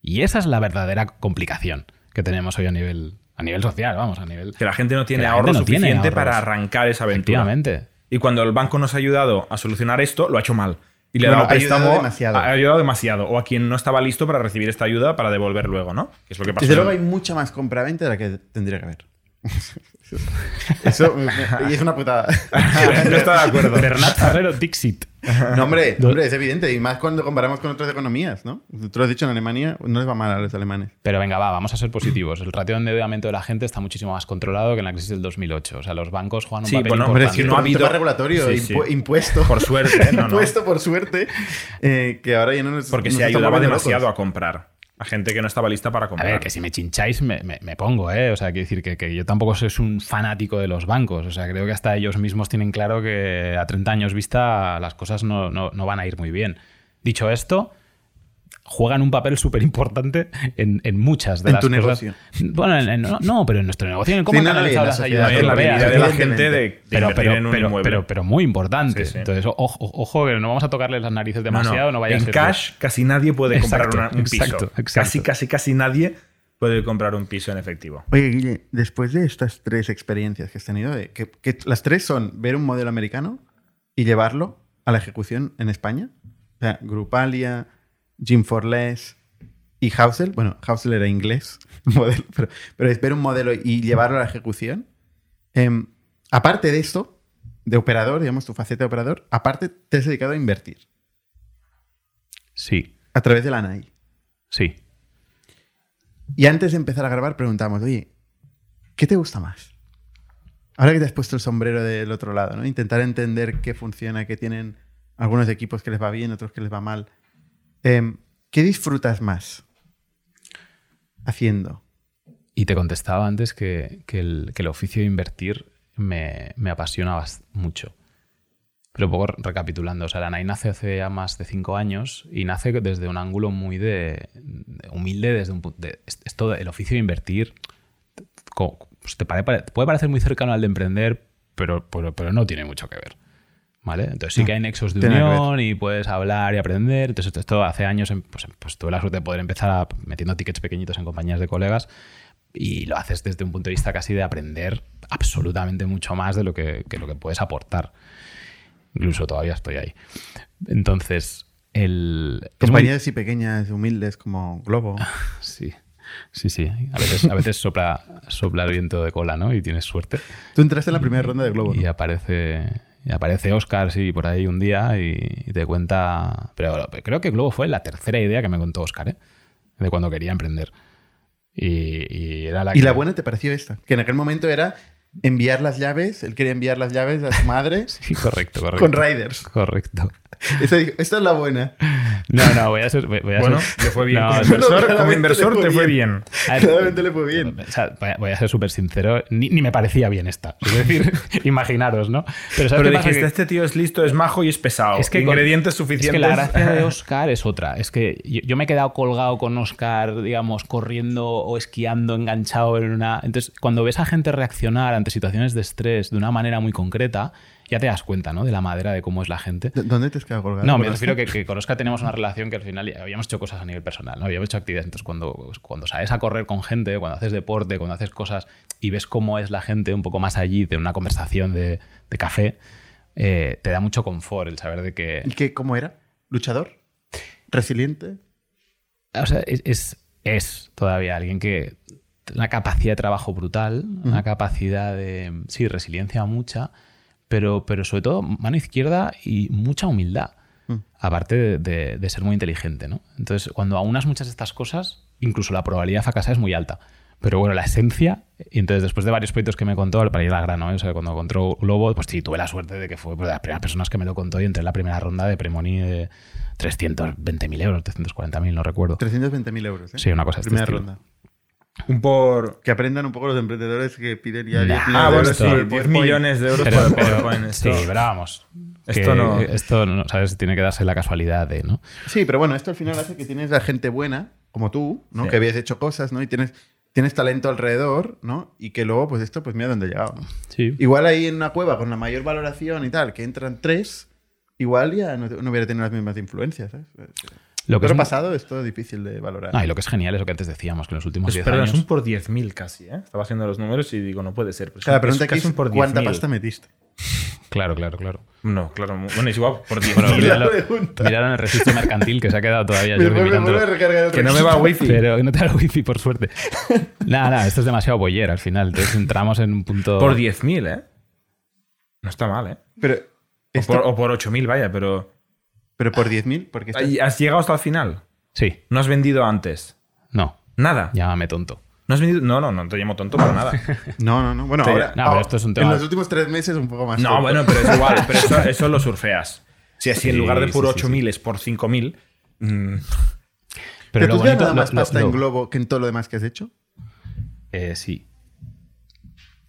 Y esa es la verdadera complicación que tenemos hoy a nivel, a nivel social, vamos, a nivel... Que la gente no tiene ahorro tiene suficiente ahorros. para arrancar esa aventura. Efectivamente. Y cuando el banco nos ha ayudado a solucionar esto, lo ha hecho mal. Y le ha Bueno, dado ayudado préstamo. demasiado. Ha ayudado demasiado. O a quien no estaba listo para recibir esta ayuda para devolver luego, ¿no? Que es lo que pasa. Desde luego hay mucha más compra-venta de la que tendría que haber. Eso y es una putada. no está de acuerdo. Bernat Ferrero Dixit. No, hombre, hombre, es evidente. Y más cuando comparamos con otras economías, ¿no? Tú lo has dicho en Alemania, no les va mal a los alemanes. Pero venga, va, vamos a ser positivos. El ratio de endeudamiento de la gente está muchísimo más controlado que en la crisis del 2008. O sea, los bancos juegan un Sí, papel bueno, Hombre, importante. es que no ha habido- regulatorio, Sí, sí. impu- impuesto. Por suerte, ¿eh? no, no. impuesto, por suerte. eh, que ahora ya no nos Porque nos se ayudaba demasiado locos. a comprar. A gente que no estaba lista para A comprar. ver, que si me chincháis me, me- me pongo, ¿eh? O sea, quiero decir que, que yo tampoco soy un fanático de los bancos. O sea, creo que hasta ellos mismos tienen claro que a 30 años vista las cosas no, no- no van a ir muy bien. Dicho esto, juegan un papel súper importante en, en muchas de En las tu cosas. negocio. Bueno, en- en- no, no, pero en nuestro negocio, en cómo Sí, no, han no, y en canalizado la las ayudas en la habilidad de la gente de, de pero, pero, en un pero, inmueble. pero, pero muy importante. Sí, sí. Entonces, ojo, ojo, que no vamos a tocarles las narices No, no. demasiado, no, vaya a en ser que- cash casi nadie puede comprar Exacto, una- un piso. exacto, exacto. Casi, casi, casi nadie puede comprar un piso en efectivo. Oye, Guille, después de estas tres experiencias que has tenido, de- que, que las tres son ver un modelo americano y llevarlo a la ejecución en España. O sea, Grupalia, Jim for Less y Housel. Bueno, Housel era inglés, modelo, pero, pero es ver un modelo y llevarlo a la ejecución. Em, aparte de esto, de operador, digamos, tu faceta de operador, aparte te has dedicado a invertir Sí, a través de la NAI. sí. Y antes de empezar a grabar preguntamos, oye, ¿qué te gusta más? Ahora que te has puesto el sombrero del otro lado, ¿no? Intentar entender qué funciona, qué tienen algunos equipos que les va bien, otros que les va mal. Em, ¿Qué disfrutas más haciendo? Y te contestaba antes que, el, el oficio de invertir me, me apasiona mucho. Pero poco recapitulando, o sea, la NAI nace hace ya más de cinco años y nace desde un ángulo muy de, de humilde, desde un punto de, del oficio de invertir, pues te puede parecer muy cercano al de emprender, pero no tiene mucho que ver. ¿Vale? Entonces sí que hay nexos de tiene unión y puedes hablar y aprender. Entonces esto hace años em- pues, pues tuve la suerte de poder empezar a- metiendo tickets pequeñitos en compañías de colegas y lo haces desde un punto de vista casi de aprender absolutamente mucho más de lo que, que lo que puedes aportar. Incluso todavía estoy ahí. Entonces, el... es muy- Compañías así pequeñas, humildes como Globo. Sí, sí, sí. A veces, a veces sopla, sopla el viento de cola, ¿no? Y tienes suerte. Tú entraste en la primera ronda de Globo, ¿no? Y aparece, y aparece Oscar, sí, por ahí un día y, y te cuenta... Pero creo que Globo fue la tercera idea que me contó Oscar, ¿eh? De cuando quería emprender. Y, y era la Y que- la buena te pareció esta, que en aquel momento era enviar las llaves, él quería enviar las llaves a su madre Sí, correcto, correcto. con Riders. Correcto. Esa, esta es la buena. No, no, voy a ser... Voy voy a Bueno, ser- le fue bien. No, como es- inversor, no, como inversor te fue bien. bien. Claramente le fue bien. O sea, voy a- ser súper sincero, ni, ni me parecía bien esta. Es decir, imaginaros, ¿no? Pero, ¿sabes Pero qué pasa? dijiste, Que- este tío es listo, es majo y es pesado. Es que con- Ingredientes Es suficientes. que la gracia de Oscar es otra. Es que yo, yo me he quedado colgado con Oscar, digamos, corriendo o esquiando, enganchado en una. Entonces, cuando ves a gente reaccionar ante situaciones de estrés de una manera muy concreta, ya te das cuenta, ¿no? De la madera, de cómo es la gente. ¿D- ¿Dónde te has quedado colgado? No, me ¿Por refiero que, que con Oscar teníamos una relación que al final ya habíamos hecho cosas a nivel personal, ¿no? Habíamos hecho actividades. Entonces, cuando, cuando sales a correr con gente, cuando haces deporte, cuando haces cosas y ves cómo es la gente un poco más allí de una conversación de, de café, eh, te da mucho confort el saber de que... ¿Y qué, cómo era? ¿Luchador? ¿Resiliente? O sea, es, es, es todavía alguien que... Una capacidad de trabajo brutal, una capacidad de... Sí, resiliencia mucha, pero, pero sobre todo mano izquierda y mucha humildad. Mm. Aparte de, de- de ser muy inteligente, ¿no? Entonces, cuando aunas muchas de estas cosas, incluso la probabilidad de fracasar es muy alta. Pero bueno, la esencia, y entonces después de varios proyectos que me contó, para ir al grano, ¿eh? o sea, cuando encontró Globo, pues sí, tuve la suerte de que fue pues, de las primeras personas que me lo contó y entré en la primera ronda de Premoni de 320.000 euros, 340.000, no recuerdo. 320.000 euros. ¿eh? Sí, una cosa este Primera ronda. Un por. Que aprendan un poco los emprendedores que piden ya Nah. 10 Ah, millones de bueno, euros sí, por 10 PowerPoint. millones de euros Pero, por pero- PowerPoint. sí, Esto- pero vamos. Esto no- Esto, no, ¿sabes? Tiene que darse la casualidad de, ¿no? Sí, pero bueno, esto al final hace que tienes a gente buena, como tú, ¿no? Sí. Que habías hecho cosas, ¿no? Y tienes, tienes talento alrededor, ¿no? Y que luego, pues esto, pues mira dónde ha llegado. ¿no? Sí. Igual ahí en una cueva con la mayor valoración y tal, que entran tres, igual ya no, no hubiera tenido las mismas influencias, ¿sabes? Lo que Pero es, pasado es todo difícil de valorar. Ah, y lo que es genial es lo que antes decíamos, que en los últimos Pues 10 perdón, años... es un por 10.000 casi, ¿eh? Estaba haciendo los números y digo, no puede ser. Pero un- pregunta es aquí casi es un por ¿cuánta 10.000. pasta metiste? Claro, claro, claro. No, claro. Bueno, es igual, por 10.000. Bueno, míralo en el registro mercantil que se ha quedado todavía Me vuelve- me el que no me va wifi. Pero no te da el wifi, por suerte. nada, nada, esto es demasiado boyer al final. Entonces entramos en un punto... Por 10.000, ¿eh? No está mal, ¿eh? Pero, O esto- por, o por 8.000, vaya, pero. Pero por 10.000, porque Ay, ¿Has llegado hasta el final? Sí, ¿No has vendido antes? no, Nada. llámame tonto. ¿No has vendido? No, no, no te llamo tonto para nada. No, no, no. Bueno, Sí. ahora. No, pero ahora- esto es un tema- En los últimos tres meses un poco más. No, tonto. bueno, pero es igual. Pero eso, eso lo surfeas. Si así en lugar de por sí, sí, 8.000 es por 5.000. mm, Pero, lo tú ganas bonito- más lo- lo- pasta lo- en Globo que en todo lo demás que has hecho. Eh, sí.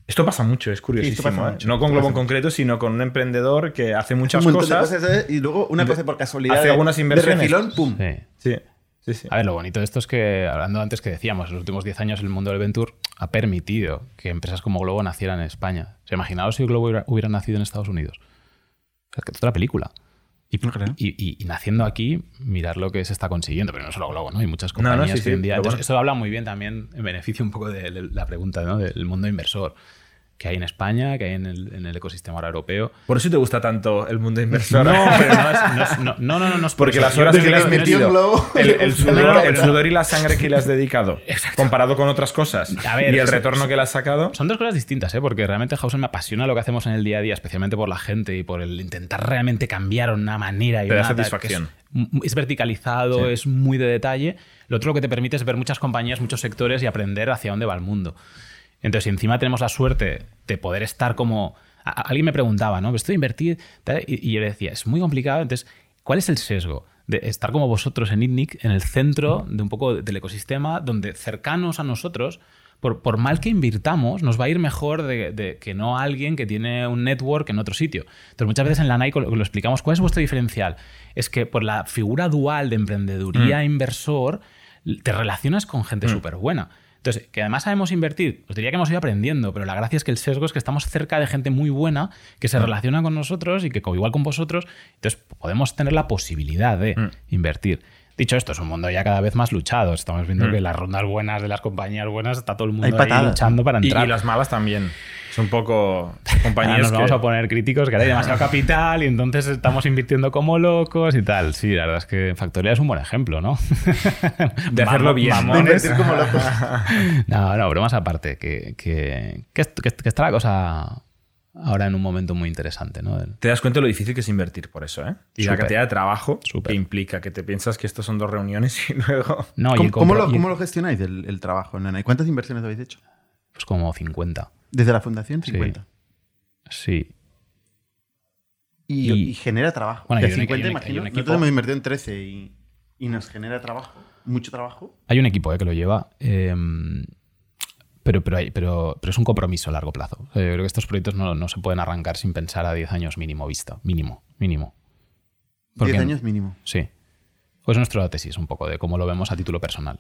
Esto pasa mucho, es curiosísimo. ¿eh? mucho, No con Globo en concreto, sino con un emprendedor que hace muchas cosas. de cosas ¿eh? y luego una cosa por casualidad. hace de- algunas inversiones. De refilón, pum. sí. Sí, sí, sí. A ver, lo bonito de esto es que, hablando antes que decíamos, en los últimos 10 años el mundo del Venture ha permitido que empresas como Globo nacieran en España. O sea, imaginaos si Globo hubiera, hubiera nacido en Estados Unidos. O sea, que es otra película. Y, naciendo aquí, mirar lo que se está consiguiendo, pero no solo Globo, ¿no? Hay muchas No, no, compañías sí, que hoy en día. Entonces, bueno. Esto habla muy bien también, en beneficio un poco de, de la pregunta, ¿no? Del mundo inversor que hay en España, que hay en el, en el ecosistema ahora europeo. Por eso te gusta tanto el mundo inversor. No, pero no es, no es- no, no, no, no es por Porque eso. las horas que le has metido, Globo. el, sudor, el y la sangre que le has dedicado, comparado con otras cosas, A ver, y el retorno que le has sacado. Son dos cosas distintas, ¿eh? porque realmente Hausen me apasiona lo que hacemos en el día a día, especialmente por la gente y por el intentar realmente cambiar una manera y Te da una- satisfacción. Es, es verticalizado, Sí. es muy de detalle. Lo otro que te permite es ver muchas compañías, muchos sectores y aprender hacia dónde va el mundo. Entonces, encima tenemos la suerte de poder estar como. a- alguien me preguntaba, ¿no? Estoy invertir. Y, y yo le decía, es muy complicado. Entonces, ¿cuál es el sesgo? De estar como vosotros en ITNIC, en el centro de un poco del ecosistema, donde cercanos a nosotros, por, por mal que invirtamos, nos va a ir mejor de, de que no alguien que tiene un network en otro sitio. Entonces, muchas veces en la Nike lo, lo explicamos. ¿Cuál es vuestro diferencial? Es que por la figura dual de emprendeduría inversor, te relacionas con gente súper buena. Entonces, que además sabemos invertir, os diría que hemos ido aprendiendo, pero la gracia es que el sesgo es que estamos cerca de gente muy buena que se relaciona con nosotros y que igual con vosotros, entonces podemos tener la posibilidad de Mm. invertir. Dicho esto, es un mundo ya cada vez más luchado. Estamos viendo Mm. que las rondas buenas de las compañías buenas está todo el mundo ahí luchando para entrar. y las malas también. Es un poco compañías nos vamos a poner críticos que ahora hay demasiado capital y entonces estamos invirtiendo como locos y tal. Sí, la verdad es que Factoría es un buen ejemplo, ¿no? De hacerlo bien, ¿no? De mamones. invertir como locos. No, no, bromas aparte, que, que, que- que está la cosa ahora en un momento muy interesante, ¿no? Te das cuenta de lo difícil que es invertir por eso, ¿eh? Y la cantidad de trabajo que implica, que te piensas que estos son dos reuniones y luego... No, y ¿Cómo, el cómo lo, y- cómo lo gestionáis el, el trabajo en Nana? ¿Y cuántas inversiones habéis hecho? Pues como 50. Desde la fundación, Sí. 50. Sí. Y, Y- y genera trabajo. Bueno, De hay un- 50, hay un- imagino. un Nosotros hemos invertido en 13 y, y nos genera trabajo. Mucho trabajo. Hay un equipo eh, que lo lleva, eh, pero, pero, hay- pero, pero es un compromiso a largo plazo. O sea, yo creo que estos proyectos no, no se pueden arrancar sin pensar a 10 años mínimo vista. Mínimo, mínimo. 10 años mínimo. Sí. Pues nuestra tesis un poco de cómo lo vemos a título personal.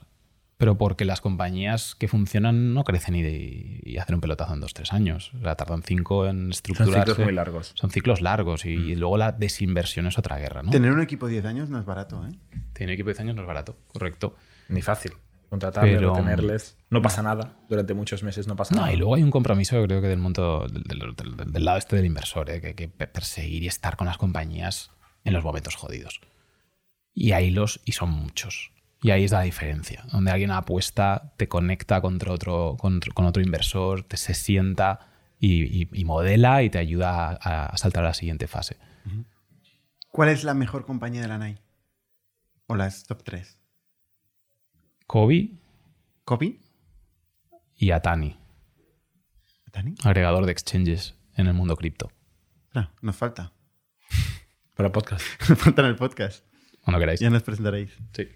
pero porque las compañías que funcionan no crecen y, de- y hacen un pelotazo en dos, tres años. O sea, tardan cinco en Son estructurarse. ciclos muy largos. Son ciclos largos y, luego la desinversión es otra guerra, ¿no? Tener un equipo 10 años no es barato, ¿eh? Tener equipo de 10 años no es barato, correcto. Ni fácil. Contratarles, Pero- retenerles. No pasa nada. Durante muchos meses no pasa No, nada. y luego hay un compromiso, creo que del mundo, del, del- del- del lado este del inversor, ¿eh? que hay que pe- perseguir y estar con las compañías en los momentos jodidos. Y ahí los, y son muchos. Y ahí es la diferencia, donde alguien apuesta, te conecta contra otro, contra- con otro inversor, te se sienta y, y- y modela y te ayuda a, a saltar a la siguiente fase. ¿Cuál es la mejor compañía de la NAI? O las top 3. Kobe ¿Copy? y Atani, ¿Dani? agregador de exchanges en el mundo cripto. No, nos falta. Para podcast. Nos falta en el podcast. Cuando queráis. Ya nos presentaréis. Sí.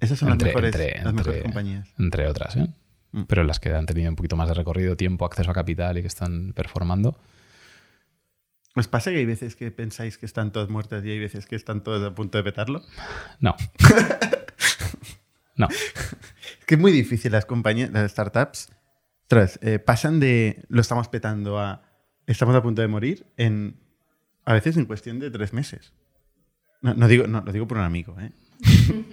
Esas son Entre- las mejores, entre- las mejores entre- compañías. entre otras, ¿eh? Mm. pero las que han tenido un poquito más de recorrido, tiempo, acceso a capital y que están performando. ¿Os pasa que hay veces que pensáis que están todas muertas y hay veces que están todas a punto de petarlo? No. no. Es que es muy difícil las compañías, las startups, ostras, eh, pasan de lo estamos petando a estamos a punto de morir en a veces en cuestión de tres meses. No, no digo, no, lo digo por un amigo, ¿eh?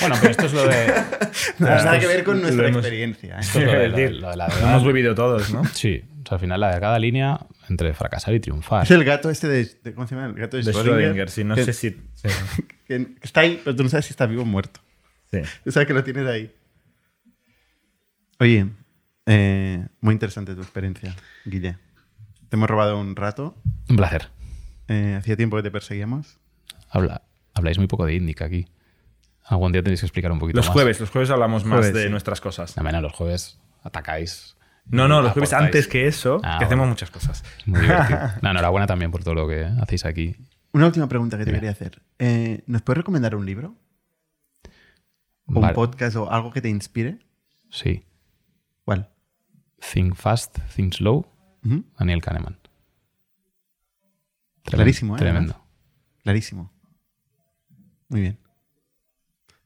Bueno, pero esto es lo de. Nada, nada que ver con nuestra hemos- experiencia. ¿eh? esto es lo de, lo lo de la Lo hemos vivido todos, ¿no? Sí, o sea, al final la de cada línea entre fracasar y triunfar. Es el gato este de, de- ¿cómo se llama? El gato de, De Schrödinger, Schrödinger, sí. No que, sé si... sí. que está ahí, pero tú no sabes si está vivo o muerto. Sí. Tú sabes que lo tienes ahí. Oye, eh, muy interesante tu experiencia, Guille. Te hemos robado un rato. Un placer. Eh, hacía tiempo que te perseguíamos. Habla, habláis muy poco de Indica aquí. Algún día tenéis que explicar un poquito Los más. jueves, los jueves hablamos más Jueves, de sí. nuestras cosas. No, menos los jueves atacáis. No, y no, los jueves antes que eso, Ah, que hacemos bueno. muchas cosas. Muy divertido. No, enhorabuena también por todo lo que hacéis aquí. Una última pregunta que te quería hacer. Eh, ¿Nos puedes recomendar un libro? ¿O Vale. un podcast o algo que te inspire? Sí. ¿Cuál? Think Fast, Think Slow, Daniel Kahneman. Tremendo, Clarísimo, ¿eh? Tremendo. Clarísimo. Muy bien.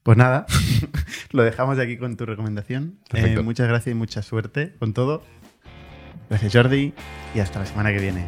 Pues nada, lo dejamos aquí con tu recomendación. Eh, muchas gracias y mucha suerte con todo. Gracias Jordi y hasta la semana que viene.